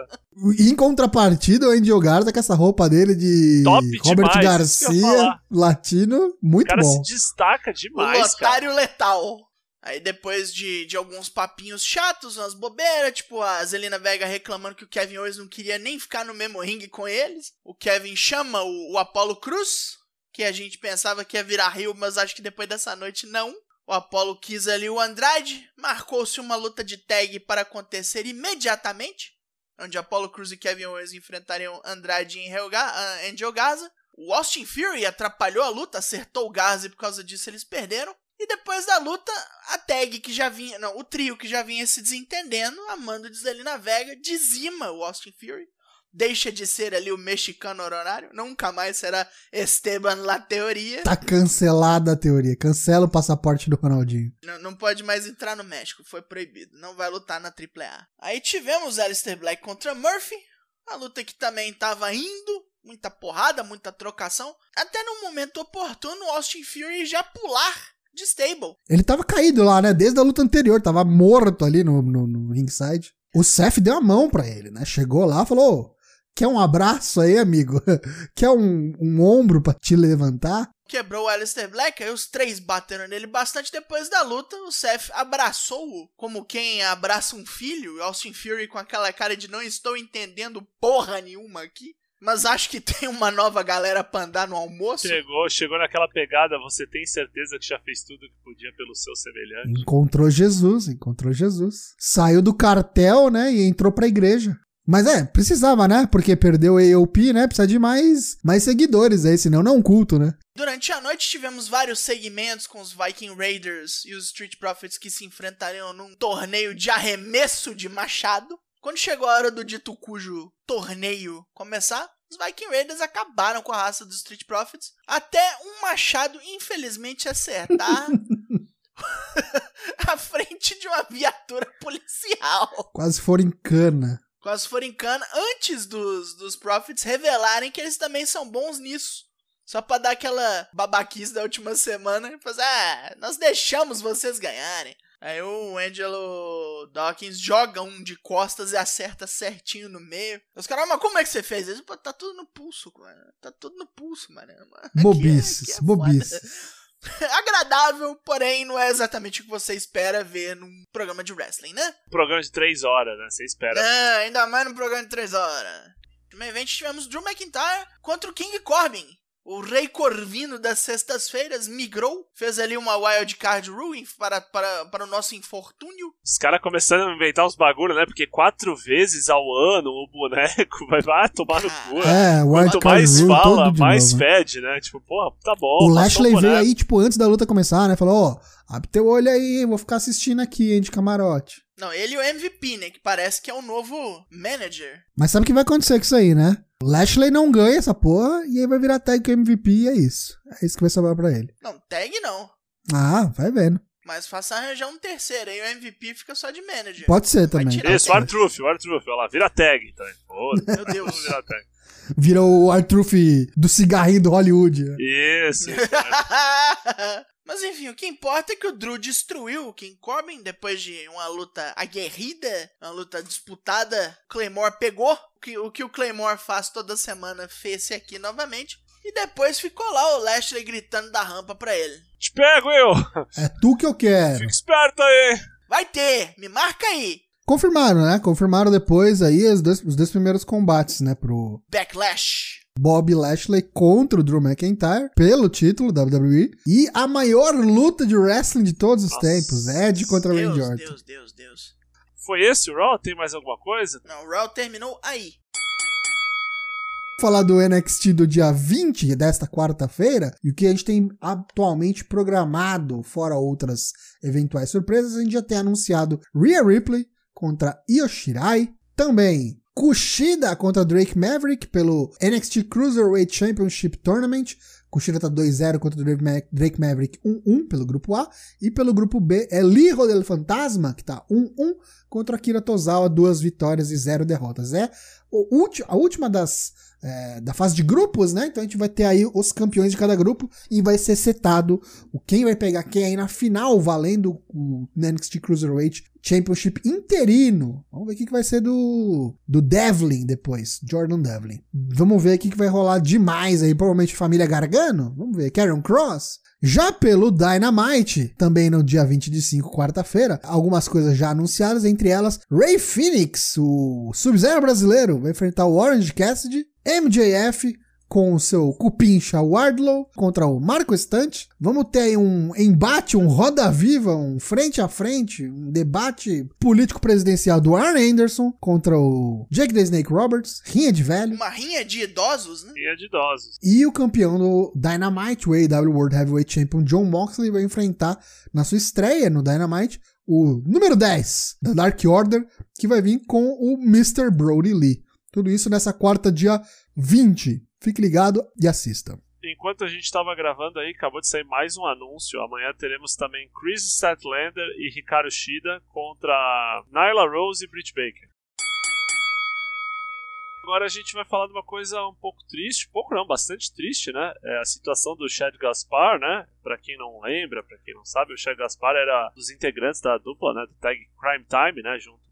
Em contrapartida, o Angel Garza com essa roupa dele de Top Robert demais, Garcia, latino, o muito cara bom. se destaca o demais, cara. Otário Letal. Aí depois de, de alguns papinhos chatos, umas bobeiras, tipo a Zelina Vega reclamando que o Kevin Owens não queria nem ficar no mesmo ringue com eles. O Kevin chama o, o Apollo Cruz, que a gente pensava que ia virar Rio, mas acho que depois dessa noite não. O Apollo quis ali o Andrade, marcou-se uma luta de tag para acontecer imediatamente, onde Apollo Cruz e Kevin Owens enfrentariam Andrade e Angel Ga- Angel Gaza. O Austin Fury atrapalhou a luta, acertou o Gaza e por causa disso eles perderam. E depois da luta, a tag que já vinha. Não, o trio que já vinha se desentendendo, Amando de Zelina Vega, dizima o Austin Fury. Deixa de ser ali o mexicano honorário. Nunca mais será Esteban La Teoria. Tá cancelada a teoria. Cancela o passaporte do Ronaldinho. Não, não pode mais entrar no México, foi proibido. Não vai lutar na AAA. Aí tivemos Aleister Black contra Murphy. A luta que também tava indo. Muita porrada, muita trocação. Até no momento oportuno, o Austin Fury já pular de stable. Ele tava caído lá, né? Desde a luta anterior, tava morto ali no, no, no ringside. O Seth deu a mão pra ele, né? Chegou lá e falou: "Ô, Quer um abraço aí, amigo? *laughs* Quer um, um ombro pra te levantar? Quebrou o Aleister Black, aí os três bateram nele bastante. Depois da luta, o Seth abraçou-o como quem abraça um filho. E Austin Fury com aquela cara de não estou entendendo porra nenhuma aqui. Mas acho que tem uma nova galera pra andar no almoço. Chegou, chegou naquela pegada, você tem certeza que já fez tudo que podia pelo seu semelhante? Encontrou Jesus, encontrou Jesus. Saiu do cartel, né? E entrou pra igreja. Mas é, precisava, né? Porque perdeu o AOP, né? Precisa de mais, mais seguidores aí, senão não é um culto, né? Durante a noite tivemos vários segmentos com os Viking Raiders e os Street Profits que se enfrentariam num torneio de arremesso de machado. Quando chegou a hora do dito cujo torneio começar, os Viking Raiders acabaram com a raça dos Street Profits até um machado infelizmente acertar *laughs* *laughs* a frente de uma viatura policial. Quase foram em cana. Quase foram em cana antes dos, dos Profits revelarem que eles também são bons nisso. Só pra dar aquela babaquice da última semana e fazer, ah, nós deixamos vocês ganharem. Aí o Angelo Dawkins joga um de costas e acerta certinho no meio. Os caras, mas como é que você fez isso? Tá tudo no pulso, mano. Tá tudo no pulso, mano. *laughs* Bobices, é bobices. *laughs* Agradável, porém não é exatamente o que você espera ver num programa de wrestling, né? Programa de três horas, né? Você espera. É, ainda mais num programa de 3 horas. No main event tivemos Drew McIntyre contra o King Corbin. O rei corvino das sextas-feiras migrou, fez ali uma wild card ruling para, para, para o nosso infortúnio. Os caras começando a inventar uns bagulho, né? Porque quatro vezes ao ano o boneco *laughs* vai, vai tomar no cu. né? É, o Quanto Wildcard mais fala, mais novo, né? fede, né? Tipo, porra, tá bom. O Lashley veio aí, tipo, antes da luta começar, né? Falou, ó, abre teu olho aí, vou ficar assistindo aqui, hein, de camarote. Não, ele e o MVP, né? Que parece que é o novo manager. Mas sabe o que vai acontecer com isso aí, né? O Lashley não ganha essa porra e aí vai virar tag com MVP e é isso. É isso que vai sobrar pra ele. Não, tag não. Ah, vai vendo. Mas faça arranjar um terceiro. Aí o MVP fica só de manager. Pode ser Vai também. tirar. Isso, o Artruth, o Artruth. Olha lá, vira tag também. Meu Deus. Virar tag. Vira o Artruth do cigarrinho do Hollywood. Isso. *laughs* Mas enfim, o que importa é que o Drew destruiu o King Corbin depois de uma luta aguerrida, uma luta disputada. Claymore pegou o que o, que o Claymore faz toda semana, fez aqui novamente. E depois ficou lá o Lashley gritando da rampa pra ele. Te pego, eu. É tu que eu quero. Fica esperto aí. Vai ter, me marca aí. Confirmaram, né? Confirmaram depois aí os dois, os dois primeiros combates, né? Pro Backlash. Bob Lashley contra o Drew McIntyre pelo título WWE. E a maior luta de wrestling de todos os Nossa, tempos. Ed contra Deus, Randy Orton. Deus, Deus, Deus. Foi esse o Raw? Tem mais alguma coisa? Não, o Raw terminou aí. falar do NXT do dia 20 desta quarta-feira e o que a gente tem atualmente programado, fora outras eventuais surpresas, a gente já tem anunciado Rhea Ripley contra Io Shirai, também Kushida contra Drake Maverick pelo NXT Cruiserweight Championship Tournament. Kushida tá 2-0 contra Drake, Ma Drake Maverick 1-1 pelo grupo A. E pelo grupo B é Lijo del Fantasma, que tá 1-1 contra Akira Tozawa, duas vitórias e zero derrotas. É a última das é, da fase de grupos, né? Então a gente vai ter aí os campeões de cada grupo e vai ser setado o quem vai pegar quem aí na final, valendo o NXT Cruiserweight Championship interino. Vamos ver o que, que vai ser do, do Devlin depois, Jordan Devlin. Vamos ver o que, que vai rolar demais aí, provavelmente família Gargano. Vamos ver, Karen Cross. Já pelo Dynamite, também no dia 20 de 5, quarta-feira, algumas coisas já anunciadas, entre elas Ray Phoenix, o Sub-Zero brasileiro, vai enfrentar o Orange Cassidy, MJF com o seu cupincha Wardlow contra o Marco Estante. Vamos ter aí um embate, um roda-viva, um frente a frente, um debate político-presidencial do Arn Anderson contra o Jake the Snake Roberts, rinha de velho. Uma rinha de idosos, né? É de idosos. E o campeão do Dynamite, o AEW World Heavyweight Champion John Moxley, vai enfrentar na sua estreia no Dynamite o número 10 da Dark Order, que vai vir com o Mr. Brody Lee. Tudo isso nessa quarta, dia 20. Fique ligado e assista. Enquanto a gente estava gravando aí, acabou de sair mais um anúncio. Amanhã teremos também Chris Statlander e Ricardo Shida contra Nyla Rose e Britt Baker. Agora a gente vai falar de uma coisa um pouco triste, pouco não, bastante triste, né? É a situação do Chad Gaspar, né? Pra quem não lembra, pra quem não sabe, o Chad Gaspar era dos integrantes da dupla, né? Do tag Crime Time, né? Junto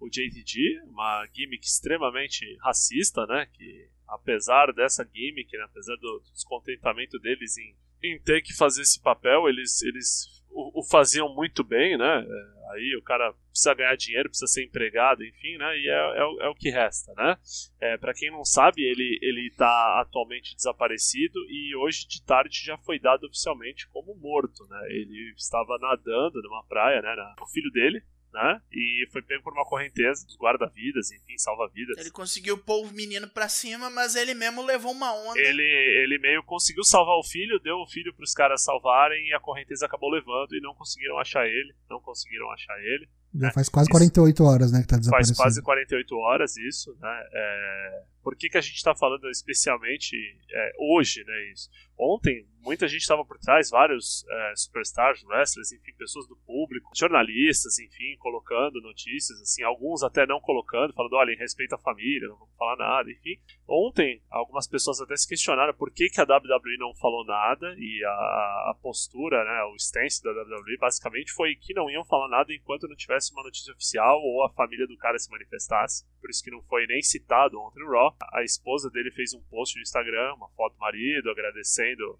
o, JTG, uma gimmick extremamente racista, né? Que apesar dessa gimmick, né? apesar do descontentamento deles em, em ter que fazer esse papel, eles, eles o, o faziam muito bem, né? É, aí o cara precisa ganhar dinheiro, precisa ser empregado, enfim, né? E é, é, o- é o que resta, né? É, para quem não sabe, ele ele está atualmente desaparecido e hoje de tarde já foi dado oficialmente como morto, né? Ele estava nadando numa praia, né? O filho dele, né? E foi pego por uma correnteza, dos guarda-vidas, enfim, salva-vidas. Ele conseguiu pôr o menino pra cima, mas ele mesmo levou uma onda. Ele, ele meio conseguiu salvar o filho, deu o filho pros caras salvarem e a correnteza acabou levando e não conseguiram achar ele. Não conseguiram achar ele. Já É, faz quase isso. 48 horas, né, que tá Faz desaparecido. quase 48 horas isso, né? É, Por que, que a gente tá falando especialmente é, hoje, né? Isso. Ontem, muita gente estava por trás, vários é, superstars, wrestlers, enfim, pessoas do público, jornalistas, enfim, colocando notícias, assim, alguns até não colocando, falando, olha, em respeito à família, não vamos falar nada, enfim. Ontem, algumas pessoas até se questionaram por que, que a WWE não falou nada e a, a postura, né, o stance da WWE basicamente foi que não iam falar nada enquanto não tivesse uma notícia oficial ou a família do cara se manifestasse. Por isso que não foi nem citado ontem no Raw. A esposa dele fez um post no Instagram, uma foto do marido, agradecendo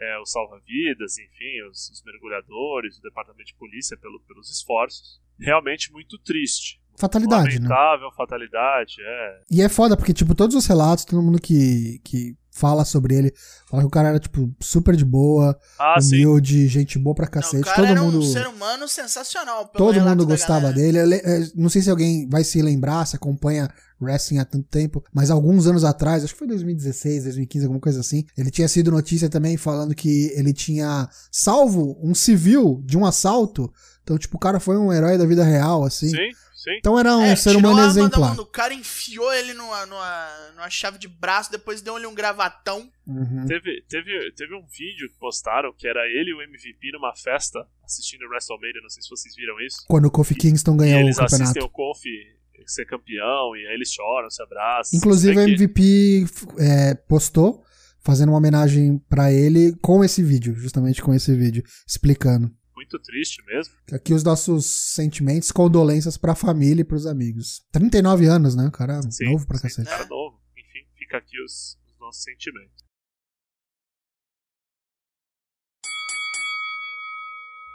é, os salva-vidas, enfim, os, os mergulhadores, o departamento de polícia pelo, pelos esforços. Realmente muito triste. Fatalidade, né? Lamentável, fatalidade, é. E é foda, porque, tipo, todos os relatos, todo mundo que, que fala sobre ele, fala que o cara era, tipo, super de boa, Ah, sim. humilde, gente boa pra Não, cacete. o cara todo era mundo. um ser humano sensacional. pelo Todo mundo gostava galera. dele. Ele- é, não sei se alguém vai se lembrar, se acompanha wrestling há tanto tempo, mas alguns anos atrás, acho que foi 2016, 2015, alguma coisa assim, ele tinha sido notícia também falando que ele tinha salvo um civil de um assalto. Então, tipo, o cara foi um herói da vida real, assim. Sim, sim. Então era um É, ser humano a exemplar. mão do cara, enfiou ele numa, numa, numa chave de braço, depois deu-lhe um gravatão. Uhum. Teve, teve, teve um vídeo que postaram que era ele e o MVP numa festa assistindo o WrestleMania, não sei se vocês viram isso. Quando o Kofi Kingston E ganhou o eles assistem campeonato. o Kofi ser campeão, e aí eles choram, se abraçam. Inclusive, É a que- MVP é, postou, fazendo uma homenagem pra ele com esse vídeo, justamente com esse vídeo, explicando. Muito triste mesmo. Aqui os nossos sentimentos, condolências pra família e pros amigos. 39 anos, né? O cara Sim, novo pra sim, cacete. Cara novo. Enfim, fica aqui os, os nossos sentimentos.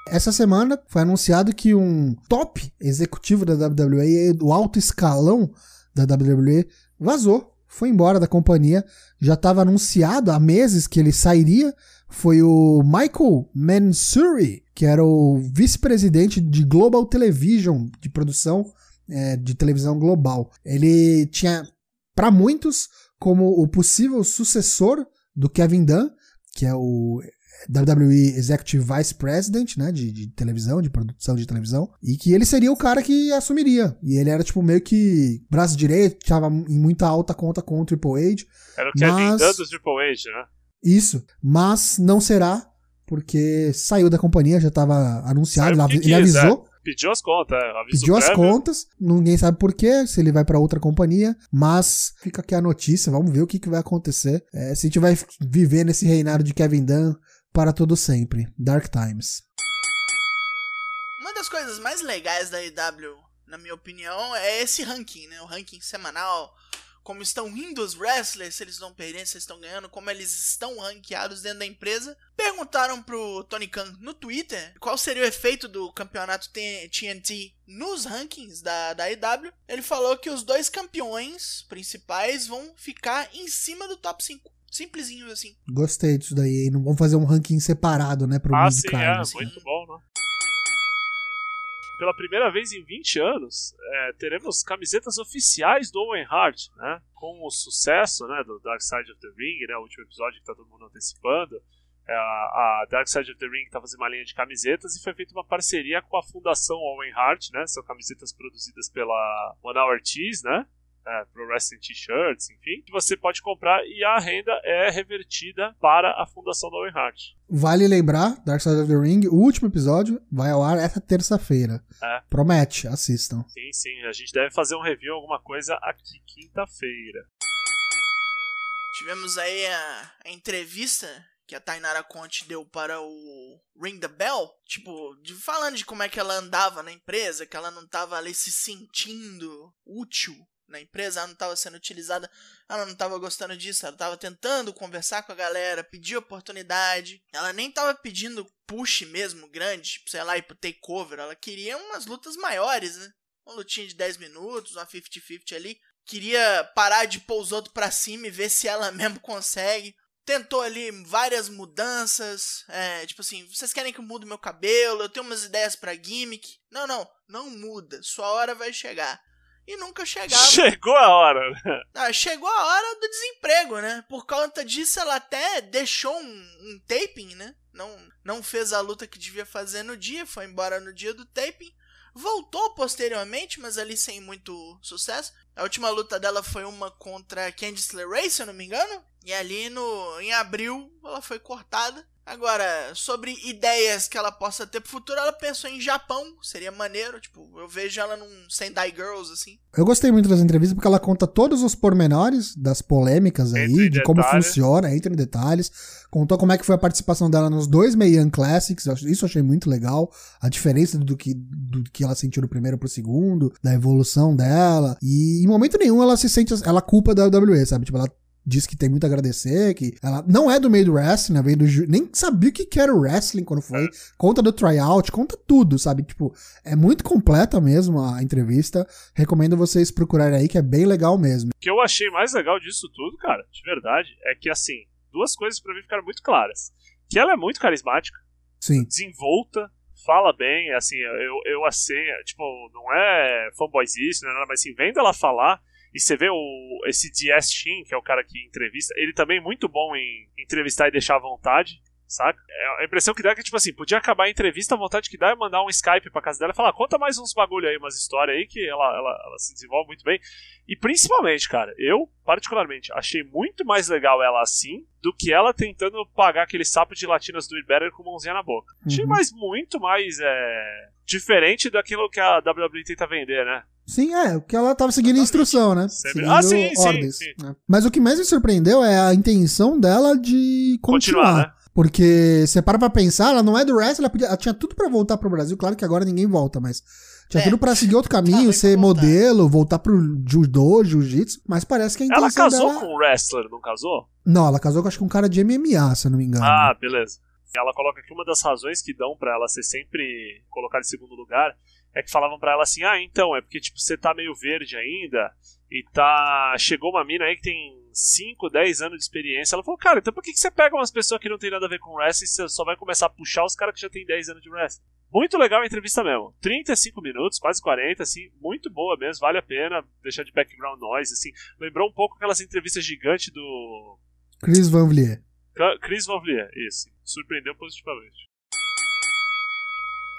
Essa semana foi anunciado que um top executivo da WWE, do alto escalão da WWE, vazou, foi embora da companhia. Já estava anunciado há meses que ele sairia. Foi o Michael Mansouri, que era o vice-presidente de Global Television, de produção eh, de televisão global. Ele tinha, para muitos, como o possível sucessor do Kevin Dunn, que é o WWE Executive Vice President, né, de, de televisão, de produção de televisão, e que ele seria o cara que assumiria. E ele era, tipo, meio que braço direito, tava em muita alta conta com o Triple H. Era o Kevin Mas- Dunn do Triple H, né? Isso. Mas não será, porque saiu da companhia, já tava anunciado, ele, ele quis, avisou. Pediu as contas, é, aviso Pediu as prévio. contas, ninguém sabe por quê, se ele vai pra outra companhia, mas fica aqui a notícia, vamos ver o que, que vai acontecer. É, se a gente vai viver nesse reinado de Kevin Dunn para todo sempre. Dark Times. Uma das coisas mais legais da EW, na minha opinião, é esse ranking, né? O ranking semanal. Como estão indo os wrestlers, se eles estão perdendo, se eles estão ganhando, como eles estão ranqueados dentro da empresa. Perguntaram pro Tony Khan no Twitter qual seria o efeito do campeonato TNT nos rankings da, da EW. Ele falou que os dois campeões principais vão ficar em cima do top 5. Simplesinho assim. Gostei disso daí, hein? Não vamos fazer um ranking separado, né, pro Ah, Mid sim, é, assim. muito bom, né? Pela primeira vez em 20 anos, é, teremos camisetas oficiais do Owen Hart, né? Com o sucesso né, do Dark Side of the Ring, né? O último episódio que tá todo mundo antecipando. É, a, Dark Side of the Ring tá fazendo uma linha de camisetas e foi feita uma parceria com a Fundação Owen Hart, né? São camisetas produzidas pela One Hour Tees, né? É, Pro Wrestling T-shirts, enfim, que você pode comprar e a renda é revertida para a Fundação da Owen Hart. Vale lembrar, Dark Side of the Ring, o último episódio vai ao ar essa terça-feira. É. Promete, assistam. Sim, sim. A gente deve fazer um review, alguma coisa aqui quinta-feira. Tivemos aí a, a entrevista que a Tainara Conte deu para o Ring the Bell, tipo, de, falando de como é que ela andava na empresa, que ela não tava ali se sentindo útil na empresa, ela não tava sendo utilizada, ela não tava gostando disso, ela tava tentando conversar com a galera, pedir oportunidade, ela nem tava pedindo push mesmo grande, tipo, sei lá, ir pro takeover, ela queria umas lutas maiores, né? Uma lutinha de 10 minutos, uma 50-50 ali, queria parar de pôr os outros pra cima e ver se ela *laughs* mesmo consegue. Tentou ali várias mudanças, é, tipo assim, vocês querem que eu mude meu cabelo? Eu tenho umas ideias pra gimmick. Não, não, não muda, sua hora vai chegar. E nunca chegava. Chegou a hora, né? Ah, chegou a hora do desemprego, né? Por conta disso, ela até deixou um, um taping, né? Não, não fez a luta que devia fazer no dia, foi embora no dia do taping. Voltou posteriormente, mas ali sem muito sucesso. A última luta dela foi uma contra Candice LeRae, se eu não me engano. E ali no, em abril ela foi cortada. Agora, sobre ideias que ela possa ter pro futuro, ela pensou em Japão, seria maneiro. Tipo, eu vejo ela num Sendai Girls, assim. Eu gostei muito das entrevistas porque ela conta todos os pormenores das polêmicas aí, Entra em de como detalhes. funciona, entra em detalhes. Contou como é que foi a participação dela nos dois Meian Classics, isso eu achei muito legal. A diferença do que, do que ela sentiu do primeiro pro segundo, da evolução dela. E em momento nenhum ela se sente, ela culpa da WWE, sabe? Tipo, ela diz que tem muito a agradecer, que ela não é do meio do wrestling, né? Veio do, nem sabia o que era o wrestling quando foi. Conta do tryout, conta tudo, sabe? Tipo, é muito completa mesmo a entrevista. Recomendo vocês procurarem aí, que é bem legal mesmo. O que eu achei mais legal disso tudo, cara, de verdade, é que, assim, duas coisas pra mim ficaram muito claras. Que ela é muito carismática, Sim. desenvolta, fala bem, assim, eu, eu assim, tipo, não é fanboyzice, não é nada, mas assim, vendo ela falar, e você vê o, esse DS Shin, que é o cara que entrevista, ele também é muito bom em entrevistar e deixar à vontade, saca? É, a impressão que dá é que, tipo assim, podia acabar a entrevista, a vontade que dá é mandar um Skype pra casa dela e falar, conta mais uns bagulho aí, umas histórias aí, que ela, ela, ela se desenvolve muito bem. E principalmente, cara, eu, particularmente, achei muito mais legal ela assim do que ela tentando pagar aquele sapo de latinas do Better com mãozinha na boca. Achei Uhum. mais, muito mais é, Diferente daquilo que a WWE tenta vender, né? Sim, é, o que ela tava seguindo a instrução, né? Sempre- Seguindo Ah, sim, sim, ordens, sim. né? Mas o que mais me surpreendeu é a intenção dela de continuar. Continuar, né? Porque você para pra pensar, ela não é do wrestling, ela, podia- ela tinha tudo pra voltar pro Brasil. Claro que agora ninguém volta, mas tinha É. tudo pra seguir outro caminho, ser voltar. modelo, voltar pro judô, jiu-jitsu. Mas parece que a intenção Ela casou dela... com um wrestler, não casou? Não, ela casou com acho que um cara de MMA, se eu não me engano. Ah, beleza. Ela coloca que uma das razões que dão pra ela ser sempre colocada em segundo lugar é que falavam pra ela assim: "Ah, então, é porque tipo você tá meio verde ainda e tá chegou uma mina aí que tem 5, 10 anos de experiência". Ela falou: "Cara, então por que que você pega umas pessoas que não tem nada a ver com wrestling e você só vai começar a puxar os caras que já tem 10 anos de wrestling?" Muito legal a entrevista mesmo. 35 minutos, quase 40, assim, muito boa mesmo, vale a pena deixar de background noise, assim. Lembrou um pouco aquelas entrevistas gigantes do Chris Van Vliet. Chris Van Vliet, isso. Surpreendeu positivamente.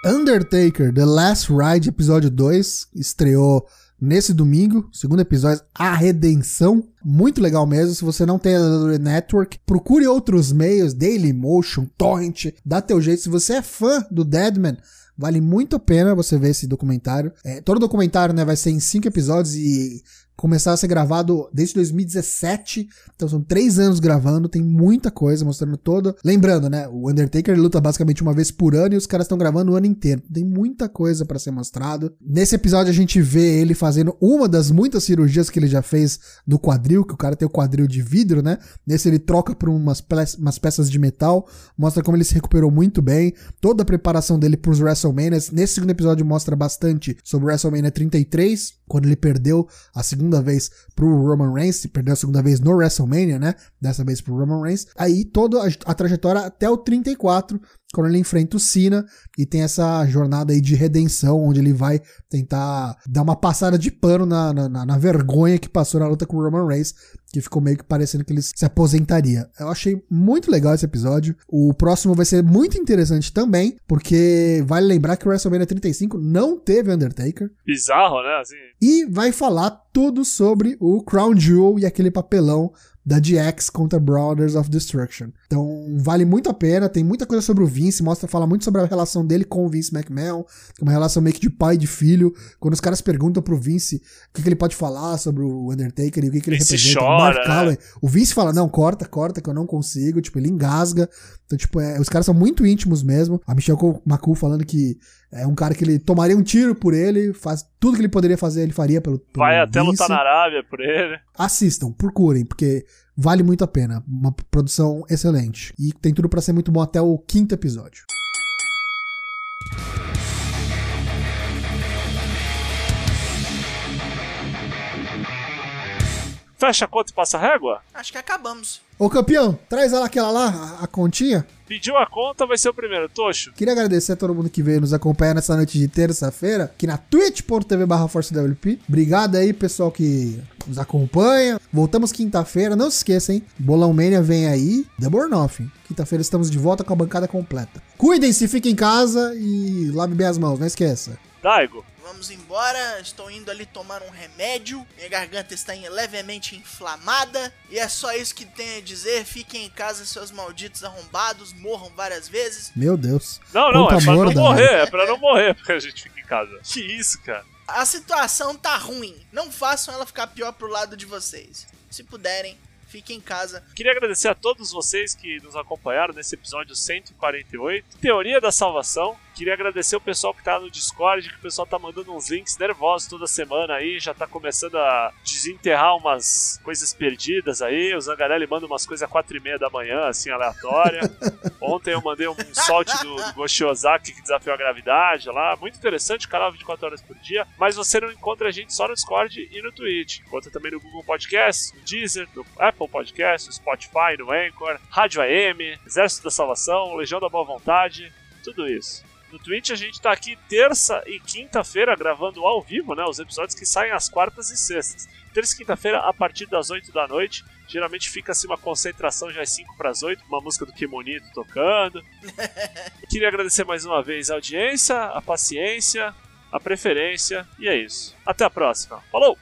Undertaker, The Last Ride, episódio 2, estreou nesse domingo, segundo episódio, A Redenção. Muito legal mesmo. Se você não tem a WWE Network, procure outros meios, Dailymotion, Torrent, dá teu jeito. Se você é fã do Deadman, vale muito a pena você ver esse documentário. É, todo documentário né, vai ser em cinco episódios e começar a ser gravado desde 2017. Então são três anos gravando, tem muita coisa mostrando todo. Lembrando, né? O Undertaker luta basicamente uma vez por ano e os caras estão gravando o ano inteiro. Tem muita coisa pra ser mostrado. Nesse episódio a gente vê ele fazendo uma das muitas cirurgias que ele já fez do quadril, que o cara tem o quadril de vidro, né? Nesse ele troca por umas, pe- umas peças de metal, mostra como ele se recuperou muito bem, toda a preparação dele pros WrestleManias. Nesse segundo episódio mostra bastante sobre WrestleMania 33, quando ele perdeu a segunda vez pro Roman Reigns, perdeu a segunda vez no WrestleMania, né? Dessa vez pro Roman Reigns. Aí toda a, a trajetória até o 34, quando ele enfrenta o Cena e tem essa jornada aí de redenção, onde ele vai tentar dar uma passada de pano na, na, na- vergonha que passou na luta com o Roman Reigns, que ficou meio que parecendo que ele se aposentaria. Eu achei muito legal esse episódio. O próximo vai ser muito interessante também, porque vale lembrar que o WrestleMania 35 não teve Undertaker. Bizarro, né? Assim, E vai falar tudo sobre o Crown Jewel e aquele papelão da DX contra Brothers of Destruction. Então, vale muito a pena, tem muita coisa sobre o Vince, mostra, fala muito sobre a relação dele com o Vince McMahon, uma relação meio que de pai e de filho. Quando os caras perguntam pro Vince o que, que ele pode falar sobre o Undertaker e o que, que ele Vince representa. chora, o né? Calloway, o Vince fala, não, corta, corta, que eu não consigo, tipo, ele engasga. Então, tipo, é, os caras são muito íntimos mesmo. A Michelle McCool falando que é um cara que ele tomaria um tiro por ele, faz tudo que ele poderia fazer, ele faria pelo, pelo vai até Vince. lutar na Arábia por ele. Assistam, procurem, porque vale muito a pena. Uma produção excelente. E tem tudo pra ser muito bom até o quinto episódio. Fecha a conta e passa a régua? Acho que acabamos. Ô campeão, traz ela aquela lá, a, a continha. Pediu a conta, vai ser o primeiro. Tocho, Queria agradecer a todo mundo que veio nos acompanhar nessa noite de terça-feira, aqui na twitch.tv barra ForceWP. Obrigado aí, pessoal que nos acompanha. Voltamos quinta-feira, não se esqueça, hein? Bolão Mania vem aí, Double or Nothing. Quinta-feira estamos de volta com a bancada completa. Cuidem-se, fiquem em casa e lave bem as mãos, não esqueça. Daigo. Vamos embora, estou indo ali tomar um remédio. Minha garganta está em- levemente inflamada. E é só isso que tenho a dizer. Fiquem em casa, seus malditos arrombados. Morram várias vezes. Meu Deus. Não, não, Quanto é pra não Daigo. morrer, é pra não morrer, porque a gente fica em casa. Que isso, cara? A situação tá ruim. Não façam ela ficar pior pro lado de vocês. Se puderem, fiquem em casa. Queria agradecer a todos vocês que nos acompanharam nesse episódio 148, Teoria da Salvação. Queria agradecer o pessoal que tá no Discord, que o pessoal tá mandando uns links nervosos toda semana aí, já tá começando a desenterrar umas coisas perdidas aí. O Zangarelli manda umas coisas às quatro e meia da manhã, assim, aleatória. *laughs* Ontem eu mandei um solte do, do Goshi Ozaki que desafiou a gravidade lá. Muito interessante, canal 24 horas por dia. Mas você não encontra a gente só no Discord e no Twitch. Encontra também no Google Podcast, no Deezer, no Apple Podcast, no Spotify, no Anchor, Rádio AM, Exército da Salvação, Legião da Boa Vontade, tudo isso. No Twitch a gente tá aqui terça e quinta-feira gravando ao vivo, né? Os episódios que saem às quartas e sextas. Terça e quinta-feira a partir das 8 da noite. Geralmente fica assim uma concentração já às 5 para as 8, uma música do Kimonito tocando. *laughs* Queria agradecer mais uma vez a audiência, a paciência, a preferência e é isso. Até a próxima. Falou!